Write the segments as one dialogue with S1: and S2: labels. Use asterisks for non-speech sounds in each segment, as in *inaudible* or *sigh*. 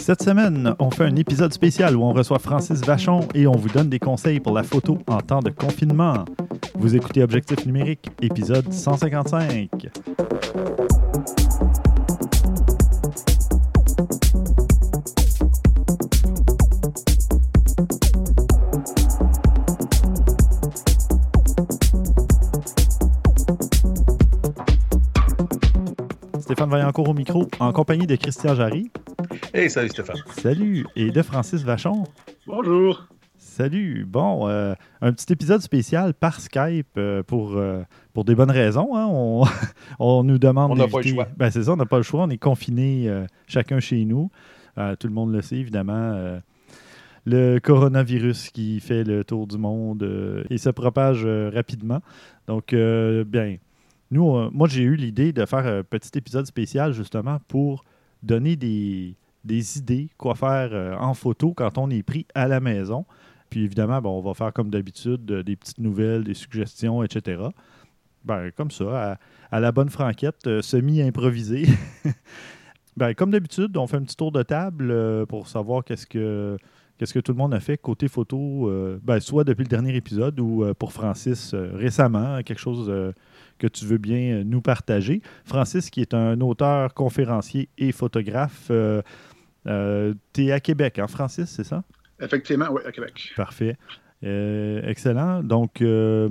S1: Cette semaine, on fait un épisode spécial où on reçoit Francis Vachon et on vous donne des conseils pour la photo en temps de confinement. Vous écoutez Objectif numérique, épisode 155. Stéphane Vaillancourt au micro, en compagnie de Christian Jarry.
S2: Hey, salut Stéphane.
S1: Salut. Et de Francis Vachon.
S3: Bonjour.
S1: Salut. Bon, euh, un petit épisode spécial par Skype euh, pour, euh, pour des bonnes raisons. hein. On, *laughs* on nous demande
S2: On n'a pas le choix.
S1: Ben, c'est ça, on n'a pas le choix. On est confinés euh, chacun chez nous. Euh, tout le monde le sait, évidemment. euh, le coronavirus qui fait le tour du monde euh, et se propage euh, rapidement. Donc, euh, bien, nous, euh, moi, j'ai eu l'idée de faire un petit épisode spécial justement pour donner des, des idées, quoi faire euh, en photo quand on est pris à la maison. Puis évidemment, on va faire comme d'habitude euh, des petites nouvelles, des suggestions, etc. Ben, comme ça, à, la bonne franquette, euh, semi-improvisé. *laughs* ben, comme d'habitude, on fait un petit tour de table pour savoir qu'est-ce que tout le monde a fait côté photo, ben, soit depuis le dernier épisode ou pour Francis récemment, quelque chose que tu veux bien euh, nous partager. Francis, qui est un auteur, conférencier et photographe, euh, tu es à Québec, hein, Francis, c'est ça?
S3: Effectivement, oui, à Québec.
S1: Parfait. Euh, excellent. Donc, euh,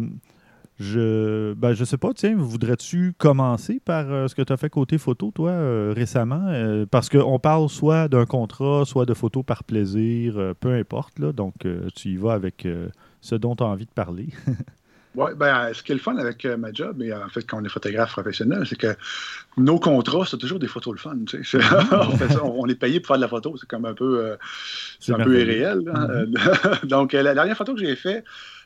S1: je ben, je sais pas, tiens, voudrais-tu commencer par euh, ce que tu as fait côté photo, toi, euh, récemment? Euh, parce qu'on parle soit d'un contrat, soit de photos par plaisir, euh, peu importe. Là, donc, euh, tu y vas avec euh, ce dont tu as envie de parler. *laughs*
S3: Ouais, ben, ce qui est le fun avec euh, ma job, et en fait, quand on est photographe professionnel, c'est que nos contrats, c'est toujours des photos le fun. Tu sais. C'est- *laughs* on, fait ça, on est payé pour faire de la photo. C'est comme un peu, euh, c'est un peu irréel. hein. Euh, *laughs* Donc, euh, la dernière photo que j'ai faite,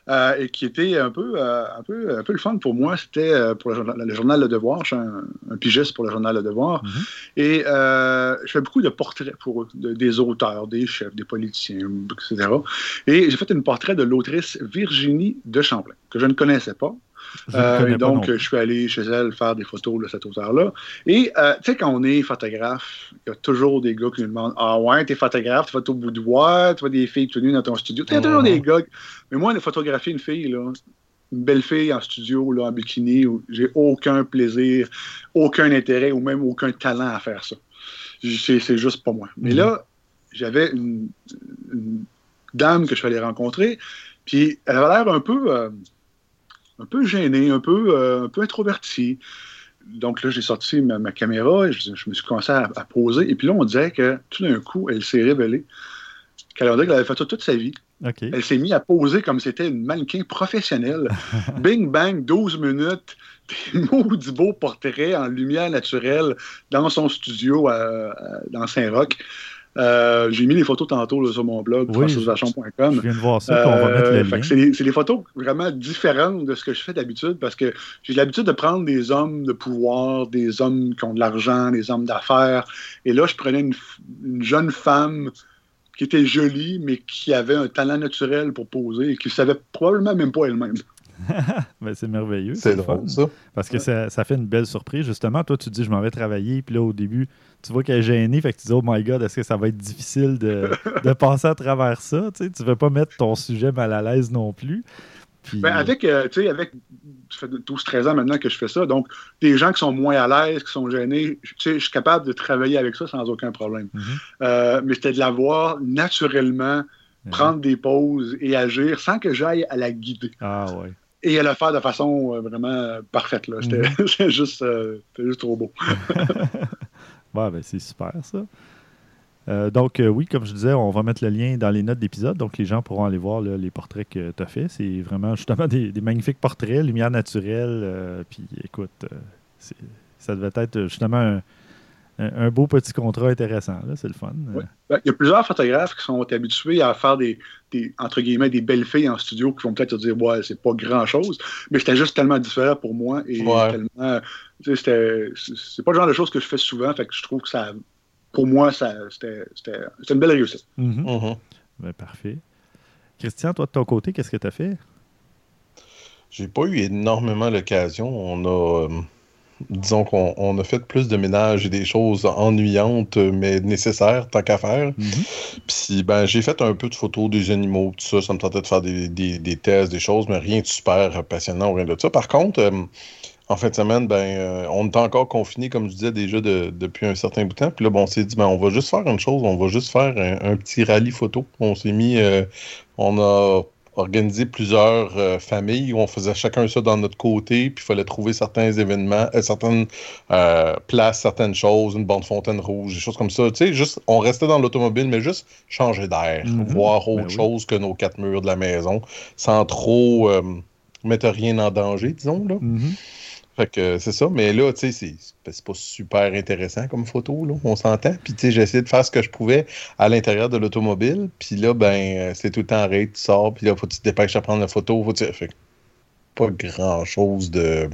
S3: euh, et qui était un peu, euh, un, peu, un peu le fun pour moi, c'était euh, pour le, journal- le journal Le Devoir. Je suis un, un pigiste pour le journal Le Devoir.
S1: Mhm.
S3: Et je fais beaucoup de portraits pour eux, de- des auteurs, des chefs, des politiciens, etc. Et j'ai fait une portrait de l'autrice Virginie de Champlain, que je ne connaissais pas. Euh, et donc, je suis allé chez elle faire des photos de cet auteur-là. Et, euh, tu sais, quand on est photographe, il y a toujours des gars qui nous demandent Ah ouais, t'es photographe, tu vas au boudoir, tu vois des filles tout nues dans ton studio. Il y a toujours
S2: Mhm.
S3: des gars. Mais moi, de photographier une fille, là, une belle fille en studio, là, en bikini, où j'ai aucun plaisir, aucun intérêt ou même aucun talent à faire ça. C'est juste pas moi. Mais
S1: Mhm.
S3: là, j'avais une, une dame que je suis allé rencontrer, puis elle avait l'air un peu. euh, un peu gêné, un peu, euh, un peu introverti. Donc là, j'ai sorti ma, ma caméra et je, je me suis commencé à, à poser. Et puis là, on dirait que tout d'un coup, elle s'est révélée qu'elle qu'elle avait fait ça toute sa vie. Elle s'est mise à poser comme si c'était une mannequin professionnelle. *laughs* Bing bang, 12 minutes, des *laughs* maudits beaux portraits en lumière naturelle dans son studio à- à- dans Saint-Roch. Euh, j'ai mis les photos tantôt là, sur mon blog,
S1: Oui,
S3: francisvachon.com.
S1: Je viens de voir ça, on va mettre le
S3: Euh,
S1: lien.
S3: c'est des- photos vraiment différentes de ce que je fais d'habitude parce que j'ai l'habitude de prendre des hommes de pouvoir, des hommes qui ont de l'argent, des hommes d'affaires. Et là, je prenais une, jeune femme qui était jolie, mais qui avait un talent naturel pour poser et qui savait probablement même pas elle-même. *laughs*
S1: Ben, c'est merveilleux.
S2: C'est
S1: fun.
S2: drôle, ça.
S1: Parce que ça, ça fait une belle surprise. Justement, toi, tu te dis, je m'en vais travailler. Puis là, au début, tu vois qu'elle est gênée. Fait que tu dis, oh my God, est-ce que ça va être difficile de, *laughs* de passer à travers ça? Tu ne veux pas mettre ton sujet mal à l'aise non plus. Puis,
S3: Ben, avec, euh, tu sais, avec, ça fait 12-13 ans maintenant que je fais ça, donc des gens qui sont moins à l'aise, qui sont gênés, tu sais, je suis capable de travailler avec ça sans aucun problème.
S1: Mhm.
S3: Euh, mais c'était de la voir naturellement prendre des pauses et agir sans que j'aille à la guider.
S1: Ah ouais.
S3: Et à le faire de façon euh, vraiment euh, parfaite. là. C'était *laughs* juste, euh, c'était juste trop beau. *laughs*
S1: Ouais, ben, c'est super, ça. Euh, donc, euh, oui, comme je disais, on va mettre le lien dans les notes d'épisode. Donc, les gens pourront aller voir là, les portraits que tu as fait. C'est vraiment justement des, des magnifiques portraits, lumière naturelle. puis, écoute, c'est- ça devait être justement un, un- beau petit contrat intéressant. là. C'est le fun.
S3: Ben, Il y a plusieurs photographes qui sont habitués à faire des, des, entre guillemets, des belles filles en studio qui vont peut-être te dire, ouais, c'est pas grand-chose, mais c'était juste tellement différent pour moi et
S2: Ouais.
S3: tellement, c'est pas le genre de choses que je fais souvent, fait que je trouve que ça, pour moi, ça, c'était, c'était, c'était une belle réussite.
S1: Mhm.
S2: Mhm.
S1: Ben, parfait. Christian, toi, de ton côté, qu'est-ce que tu as fait?
S2: J'ai pas eu énormément l'occasion. On a. euh, disons qu'on a fait plus de ménage et des choses ennuyantes, mais nécessaires, tant qu'à faire.
S1: Mhm.
S2: Puis, ben, j'ai fait un peu de photos des animaux, tout ça. Ça me tentait de faire des, des- des tests, des choses, mais rien de super passionnant ou rien de ça. Par contre, euh, en fin de semaine, ben, euh, on est encore confiné, comme je disais déjà, de- depuis un certain bout de temps. Puis là, bon, on s'est dit, ben, on va juste faire une chose, on va juste faire un, un petit rallye photo. On s'est mis, euh, on a organisé plusieurs euh, familles où on faisait chacun ça dans notre côté, puis il fallait trouver certains événements, euh, certaines euh, places, certaines choses, une bande fontaine rouge, des choses comme ça. Tu sais, juste, on restait dans l'automobile, mais juste changer d'air,
S1: Mhm.
S2: voir autre
S1: Ben oui.
S2: chose que nos quatre murs de la maison, sans trop mettre rien en danger, disons, là.
S1: Mhm.
S2: Fait que c'est ça, mais là, tu sais, c'est- pas super intéressant comme photo, là, on s'entend. Puis, tu sais, j'ai essayé de faire ce que je pouvais à l'intérieur de l'automobile. Puis là, ben, c'est tout le temps arrêté, tu sors, puis là, faut que tu te dépêches à prendre la photo. Faut que tu... Fait que pas grand-chose de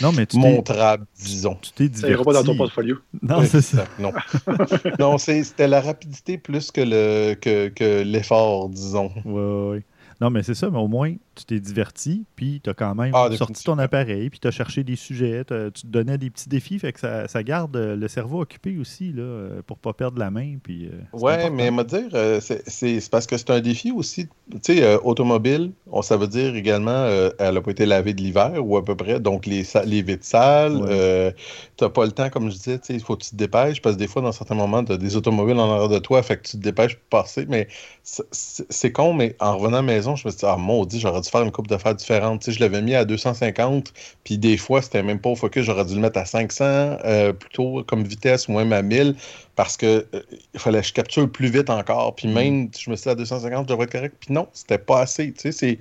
S1: Non, mais tu t'es,
S2: montrable, disons.
S1: tu t'es
S3: Ça
S1: diverti.
S3: ira pas dans ton portfolio.
S1: Non, c'est ça.
S2: Non, *laughs* non c'est- c'était la rapidité plus que le que, que l'effort, disons.
S1: Ouais, ouais. Non, mais c'est ça, mais au moins, tu t'es diverti, puis tu as quand même
S2: Ah,
S1: sorti ton appareil, puis tu as cherché des sujets, tu te donnais des petits défis, fait que ça, ça garde euh, le cerveau occupé aussi, là, euh, pour pas perdre la main. Puis, euh,
S2: Ouais, mais me dire, c'est- parce que c'est un défi aussi. Tu sais, euh, automobile, on, ça veut dire également, euh, elle n'a pas été lavée de l'hiver ou à peu près. Donc, les, les vitres sales,
S1: Ouais.
S2: euh, t'as pas le temps, comme je disais, tu sais, il faut que tu te dépêches parce que des fois, dans certains moments, tu as des automobiles en arrière de toi, fait que tu te dépêches pour passer. Mais c'est con, mais en revenant à la maison, je me suis dit, ah, maudit, j'aurais dû faire une coupe d'affaires différente. Tu sais, je l'avais mis à 250, puis des fois, c'était même pas au focus, j'aurais dû le mettre à 500, euh, plutôt comme vitesse ou même à 1000 parce que euh, il fallait que je capture plus vite encore. Puis
S1: Mm.
S2: même, je me suis dit à 250, je devrais être correct. Puis non, c'était pas assez. Tu sais, c'est.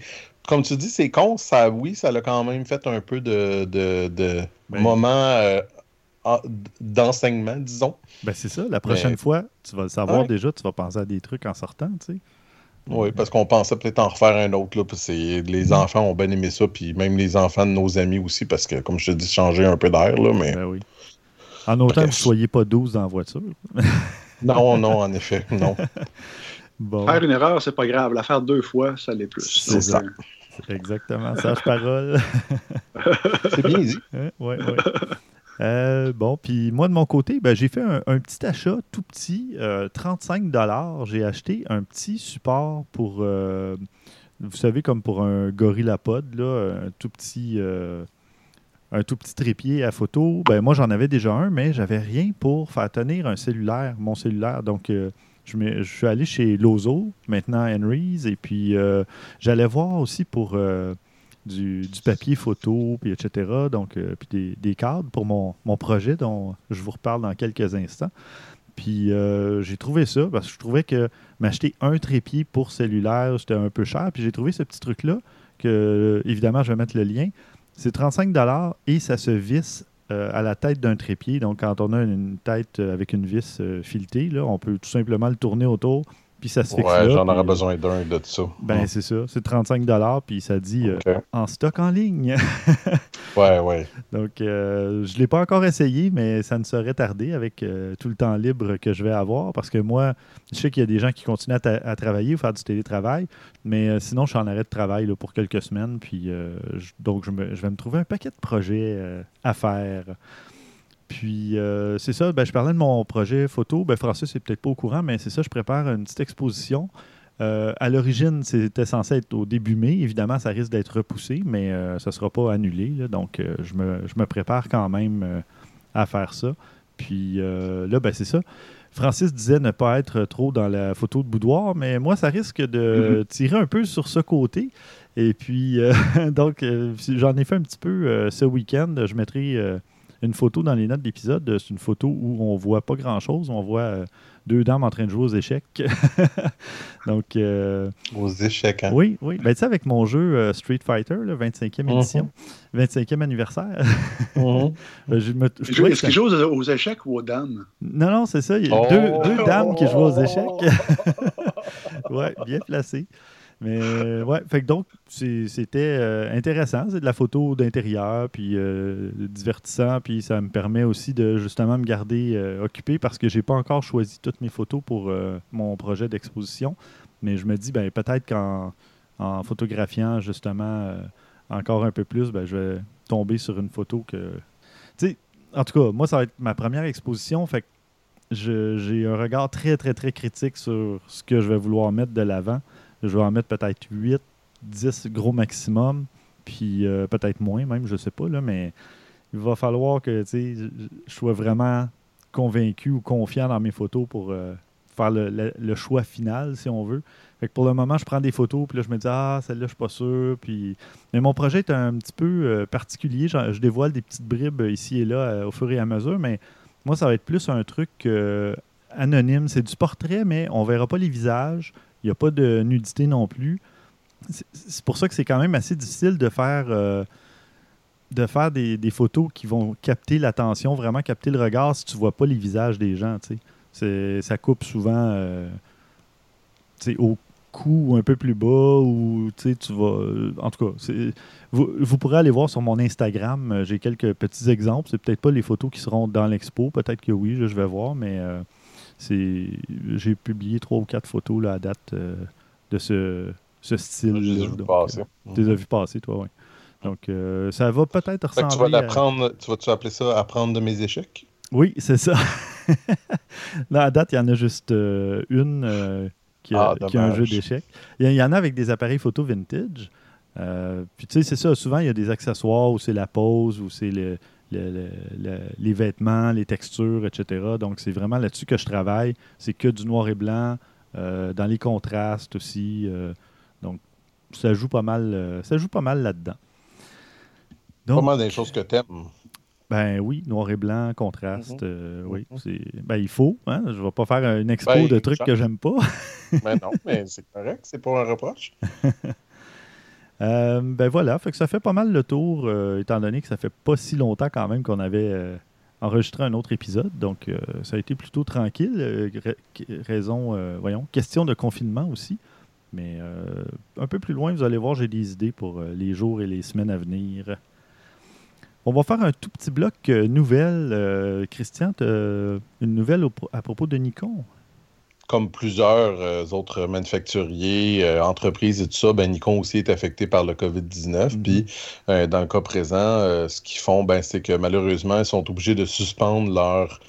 S2: Comme tu dis, c'est con, ça, oui, ça l'a quand même fait un peu de, de, de
S1: Ben-
S2: moment euh, en- d'enseignement, disons.
S1: Ben, c'est ça, la prochaine
S2: Mais-
S1: fois, tu vas le savoir
S2: Ouais.
S1: déjà, tu vas penser à des trucs en sortant, tu sais.
S2: Oui, parce qu'on pensait peut-être en refaire un autre. Là, parce que c'est- les enfants ont bien aimé ça, puis même les enfants de nos amis aussi, parce que, comme je te dis, changer un peu d'air, là, mais.
S1: Ben oui. En autant que vous ne soyez pas 12 dans la voiture. *laughs*
S2: Non, non, en *laughs* effet, non.
S1: Bon,
S3: Faire une erreur, c'est pas grave. La faire deux fois, ça l'est plus.
S2: C'est ça.
S1: exactement, sage parole.
S2: C'est bien dit.
S1: Hein? *laughs* Ouais, ouais. Euh, bon, puis moi de mon côté, ben, j'ai fait un, petit achat tout petit, euh, 35 J'ai acheté un petit support pour, euh, vous savez, comme pour un gorillapod, là, un tout petit, un tout petit trépied à photo. Ben, moi, j'en avais déjà un, mais j'avais rien pour faire tenir un cellulaire, mon cellulaire. Donc, je, suis allé chez Lozo, maintenant Henry's, et puis j'allais voir aussi pour du, papier photo, puis etc. Donc, euh, puis des, des cadres pour mon, projet dont je vous reparle dans quelques instants. Puis euh, j'ai trouvé ça parce que je trouvais que m'acheter un trépied pour cellulaire, c'était un peu cher. Puis j'ai trouvé ce petit truc-là que, euh, évidemment, je vais mettre le lien. C'est 35 et ça se visse à la tête d'un trépied. Donc, quand on a une tête avec une vis filetée, on peut tout simplement le tourner autour, puis ça se fixe
S2: Ouais, j'en aurais
S1: puis-
S2: besoin d'un de ça.
S1: Ben, c'est ça. C'est 35 puis ça dit euh, en stock en ligne. *laughs*
S2: Ouais, ouais.
S1: Donc, euh, je ne l'ai pas encore essayé, mais ça ne saurait tarder avec euh, tout le temps libre que je vais avoir parce que moi, je sais qu'il y a des gens qui continuent à, ta- à travailler ou faire du télétravail, mais euh, sinon, je suis en arrêt de travail là, pour quelques semaines. Puis, euh, je- donc, je, me- je vais me trouver un paquet de projets euh, à faire. Puis, euh, c'est ça, ben, je parlais de mon projet photo. Ben, Francis n'est peut-être pas au courant, mais c'est ça, je prépare une petite exposition. Euh, à l'origine, c'était censé être au début mai. Évidemment, ça risque d'être repoussé, mais euh, ça ne sera pas annulé. là. donc, je, me, je me prépare quand même à faire ça. Puis là, ben, c'est ça. Francis disait ne pas être trop dans la photo de boudoir, mais moi, ça risque de tirer un peu sur ce côté. Et puis, *laughs* donc, j'en ai fait un petit peu ce week-end. Je mettrai une photo dans les notes d'épisode. C'est une photo où on voit pas grand-chose. On voit euh, deux dames en train de jouer aux échecs. *laughs* donc, euh,
S2: Aux échecs, hein?
S1: oui, oui. Ben, tu sais, avec mon jeu euh, Street Fighter, là, 25e
S2: Mhm.
S1: édition, 25e anniversaire,
S2: Mhm.
S1: ben, *laughs* je me- je
S3: Est-ce
S1: trouvais que
S3: qu'il joue aux, aux échecs ou aux dames?
S1: non, non, c'est ça. Il y a
S2: Oh!
S1: deux, deux dames qui jouent aux échecs. *laughs* ouais, bien placé. Mais euh, ouais, fait que donc, c'était euh, intéressant. C'est de la photo d'intérieur, puis euh, divertissant, puis ça me permet aussi de justement me garder occupé parce que j'ai pas encore choisi toutes mes photos pour mon projet d'exposition. Mais je me dis, ben, peut-être qu'en en photographiant justement encore un peu plus, ben, je vais tomber sur une photo que sais, en tout cas, moi, ça va être ma première exposition. Fait que j'ai un regard très, très, très critique sur ce que je vais vouloir mettre de l'avant. Je vais en mettre peut-être 8, 10 gros maximum, puis euh, peut-être moins même, je sais pas, mais il va falloir que je sois vraiment convaincu ou confiant dans mes photos pour euh, faire le, choix final, si on veut. Pour le moment, je prends des photos, puis là, je me dis, ah, celle-là, je suis pas sûr. Mais mon projet est un petit peu euh, particulier. Je, je, dévoile des petites bribes ici et là au fur et à mesure, mais moi, ça va être plus un truc anonyme. C'est du portrait, mais on verra pas les visages. Il n'y a pas de nudité non plus. C'est pour ça que c'est quand même assez difficile de faire, euh, de faire des, photos qui vont capter l'attention, vraiment capter le regard si tu ne vois pas les visages des gens. Ça coupe souvent euh, au cou un peu plus bas ou tu vas. En tout cas, vous, vous, pourrez aller voir sur mon Instagram. J'ai quelques petits exemples. C'est peut-être pas les photos qui seront dans l'expo. Peut-être que oui, je vais voir, mais. Euh, j'ai publié trois ou quatre photos là, à date euh, de ce, ce style.
S2: Je les ai vues passer.
S1: Euh, tu les as vues passer, toi, oui. Donc, euh, ça va peut-être ressembler.
S2: tu vas l'apprendre, tu vas-tu appeler ça apprendre de mes échecs?
S1: Oui, c'est ça. *laughs* là, à date, il y en a juste une qui, a, ah, qui, a, un jeu d'échecs. Il y en a avec des appareils photo vintage. puis, tu sais, c'est ça. Souvent, il y a des accessoires où c'est la pose, où c'est le, les vêtements, les textures, etc. Donc, c'est vraiment là-dessus que je travaille. C'est que du noir et blanc, euh, dans les contrastes aussi. Euh, donc, ça joue pas mal, euh, ça joue pas mal là-dedans.
S2: Pas mal des choses que tu aimes.
S1: Ben oui, noir et blanc, contraste, mhm. oui. Mhm. Ben, il faut. Hein? Je ne vais pas faire une expo
S2: ben,
S1: de trucs que j'aime pas.
S2: ben non, *laughs* mais c'est correct, c'est pas un reproche. *laughs*
S1: Euh, ben voilà, ça fait pas mal le tour, euh, étant donné que ça fait pas si longtemps quand même qu'on avait euh, enregistré un autre épisode. Donc ça a été plutôt tranquille. raison, voyons, question de confinement aussi. Mais un peu plus loin, vous allez voir, j'ai des idées pour les jours et les semaines à venir. On va faire un tout petit bloc nouvelle. Christian, une nouvelle à propos de Nikon?
S2: Comme plusieurs euh, autres manufacturiers, euh, entreprises et tout ça, ben, Nikon aussi est affecté par le COVID-19. Mhm. Puis, euh, dans le cas présent, ce qu'ils font, ben, c'est que malheureusement, ils sont obligés de suspendre leur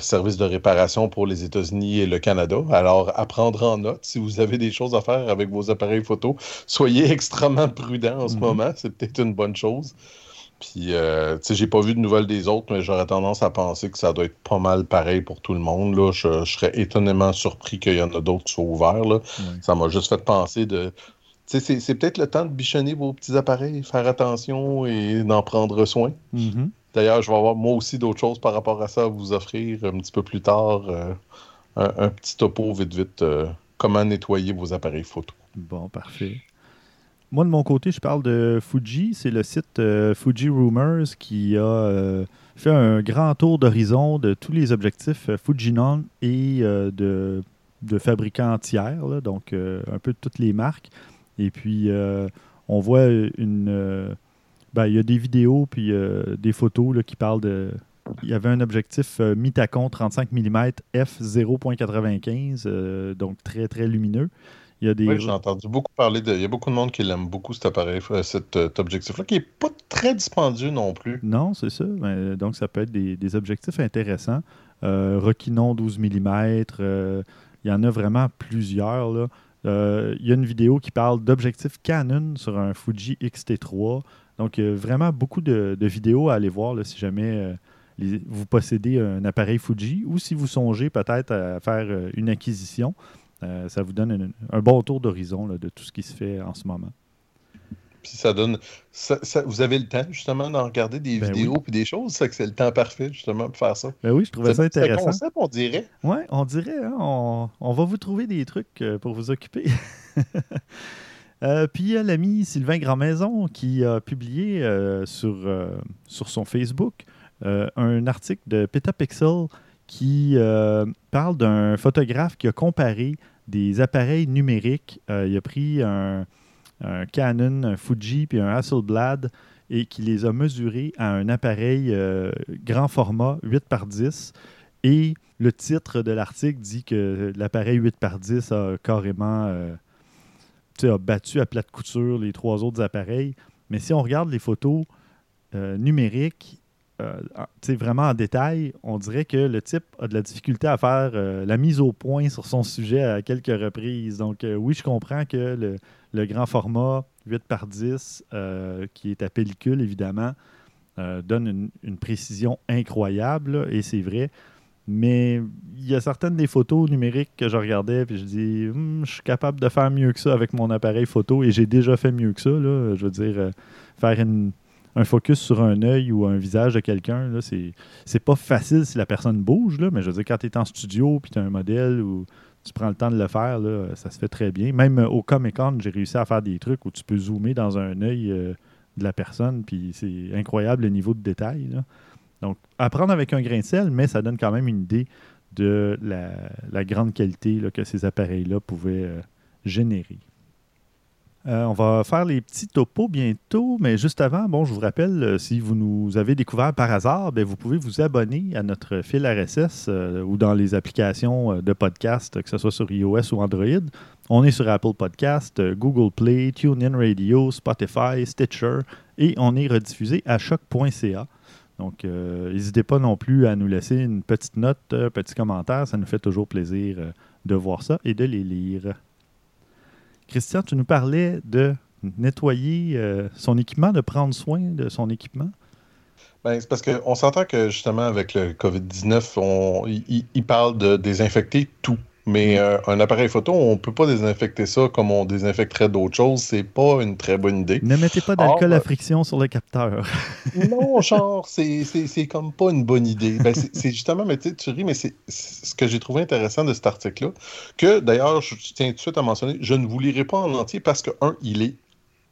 S2: service de réparation pour les États-Unis et le Canada. Alors, à prendre en note, si vous avez des choses à faire avec vos appareils photo, soyez *laughs* extrêmement prudents en ce mhm. moment. C'est peut-être une bonne chose. Puis, euh, tu sais, j'ai pas vu de nouvelles des autres, mais j'aurais tendance à penser que ça doit être pas mal pareil pour tout le monde. Là. Je, serais étonnamment surpris qu'il y en a d'autres qui soient ouverts. Là. Ça m'a juste fait penser de. Tu sais, c'est peut-être le temps de bichonner vos petits appareils, faire attention et d'en prendre soin.
S1: Mm-hmm.
S2: D'ailleurs, je vais avoir moi aussi d'autres choses par rapport à ça à vous offrir un petit peu plus tard. Euh, un, petit topo vite, vite. Euh, comment nettoyer vos appareils photo.
S1: Bon, parfait. Moi, de mon côté, je parle de Fuji. C'est le site euh, Fuji Rumors qui a euh, fait un grand tour d'horizon de tous les objectifs euh, Fujinon et de, de, fabricants tiers, donc un peu de toutes les marques. Et puis, on voit une. Ben, il y a des vidéos puis des photos là, qui parlent de. Il y avait un objectif Mitacon 35 mm f 0.95, donc très très lumineux.
S2: Oui, j'ai entendu beaucoup parler de. Il y a beaucoup de monde qui l'aime beaucoup, cet appareil, euh, cet, euh, objectif-là, qui n'est pas très dispendieux non plus.
S1: Non, c'est ça. donc, ça peut être des, objectifs intéressants. Euh, 12 mm. il y en a vraiment plusieurs. Là. Euh, il y a une vidéo qui parle d'objectifs Canon sur un Fuji X-T3. Donc, il y a vraiment beaucoup de, vidéos à aller voir si jamais vous possédez un appareil Fuji ou si vous songez peut-être à faire une acquisition. Euh, ça vous donne un bon tour d'horizon de tout ce qui se fait en ce moment.
S2: Puis ça donne. vous avez le temps, justement, d'en regarder des ben vidéos et des choses? C'est que c'est le temps parfait, justement, pour faire ça.
S1: Ben oui, je trouvais ça intéressant. C'est
S2: concept, on dirait.
S1: Oui, on dirait. Hein, on, va vous trouver des trucs euh, pour vous occuper. *laughs* euh, puis il y a l'ami Sylvain Grandmaison qui a publié euh, sur, sur son Facebook un article de Petapixel qui parle d'un photographe qui a comparé des appareils numériques. Euh, il a pris un, Canon, un Fuji puis un Hasselblad et qui les a mesurés à un appareil euh, grand format 8 par 10. Et le titre de l'article dit que l'appareil 8 par 10 a carrément euh, battu à plate couture les trois autres appareils. Mais si on regarde les photos numériques, euh, vraiment en détail, on dirait que le type a de la difficulté à faire euh, la mise au point sur son sujet à quelques reprises. Donc, euh, oui, je comprends que le, grand format 8 par 10, qui est à pellicule, évidemment, donne une, précision incroyable, et c'est vrai. Mais il y a certaines des photos numériques que je regardais, puis je dis, hum, je suis capable de faire mieux que ça avec mon appareil photo, et j'ai déjà fait mieux que ça. Je veux dire, faire une un focus sur un œil ou un visage de quelqu'un, c'est, pas facile si la personne bouge, là, mais je veux dire, quand tu es en studio puis tu as un modèle ou tu prends le temps de le faire, là, ça se fait très bien. Même euh, au Comic Con, j'ai réussi à faire des trucs où tu peux zoomer dans un œil euh, de la personne, puis c'est incroyable le niveau de détail. Donc, apprendre avec un grain de sel, mais ça donne quand même une idée de la, grande qualité que ces appareils-là pouvaient euh, générer. Euh, on va faire les petits topos bientôt, mais juste avant, bon, je vous rappelle, euh, si vous nous avez découvert par hasard, ben, vous pouvez vous abonner à notre fil RSS euh, ou dans les applications de podcast, que ce soit sur iOS ou Android. On est sur Apple Podcast, Google Play, TuneIn Radio, Spotify, Stitcher et on est rediffusé à choc.ca. Donc, n'hésitez pas non plus à nous laisser une petite note, un petit commentaire. Ça nous fait toujours plaisir de voir ça et de les lire. Christian, tu nous parlais de nettoyer euh, son équipement, de prendre soin de son équipement.
S2: Ben, c'est parce qu'on s'entend que justement avec le COVID-19, il, parle de désinfecter tout. Mais euh, un appareil photo, on ne peut pas désinfecter ça comme on désinfecterait d'autres choses. C'est pas une très bonne idée.
S1: Ne mettez pas d'alcool à friction sur le capteur. *laughs*
S2: non, genre, c'est comme pas une bonne idée. Ben, c'est justement, mais tu ris, mais c'est ce que j'ai trouvé intéressant de cet article-là. Que d'ailleurs, je tiens tout de suite à mentionner, je ne vous lirai pas en entier parce que, un, il est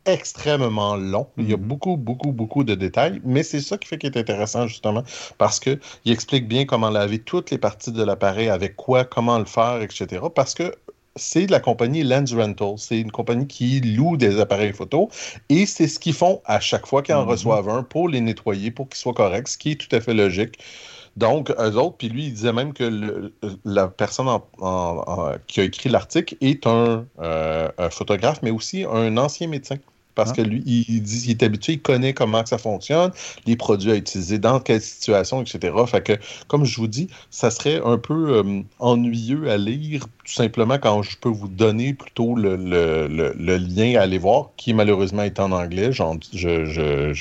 S2: extrêmement long. Il y a mhm. beaucoup, beaucoup, beaucoup de détails, mais c'est ça qui fait qu'il est intéressant, justement, parce qu'il explique bien comment laver toutes les parties de l'appareil, avec quoi, comment le faire, etc. Parce que c'est la compagnie Lens Rental. C'est une compagnie qui loue des appareils photo et c'est ce qu'ils font à chaque fois qu'ils en mhm. reçoivent un pour les nettoyer, pour qu'ils soient corrects, ce qui est tout à fait logique. Donc, eux autres, puis lui, il disait même que la personne qui a écrit l'article est euh, un, photographe, mais aussi un ancien médecin. Parce que lui, il dit est habitué, il connaît comment ça fonctionne, les produits à utiliser, dans quelle situation, etc. Fait que, comme je vous dis, ça serait un peu euh, ennuyeux à lire, tout simplement quand je peux vous donner plutôt le, lien à aller voir, qui malheureusement est en anglais. Genre, je,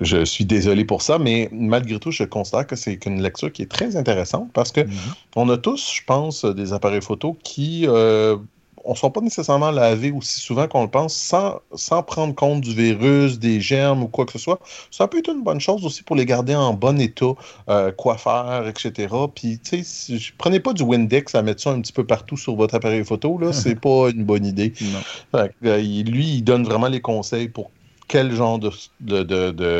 S2: je, suis désolé pour ça, mais malgré tout, je considère que c'est une lecture qui est très intéressante parce que mm-hmm. on a tous, je pense, des appareils photo qui. Euh, on ne sera pas nécessairement lavé aussi souvent qu'on le pense sans, sans prendre compte du virus, des germes ou quoi que ce soit. Ça peut être une bonne chose aussi pour les garder en bon état, euh, quoi faire, etc. Puis, tu sais, prenez pas du Windex à mettre ça un petit peu partout sur votre appareil photo, là, *laughs* c'est pas une bonne idée. Euh, lui, il donne vraiment les conseils pour quel genre de. de,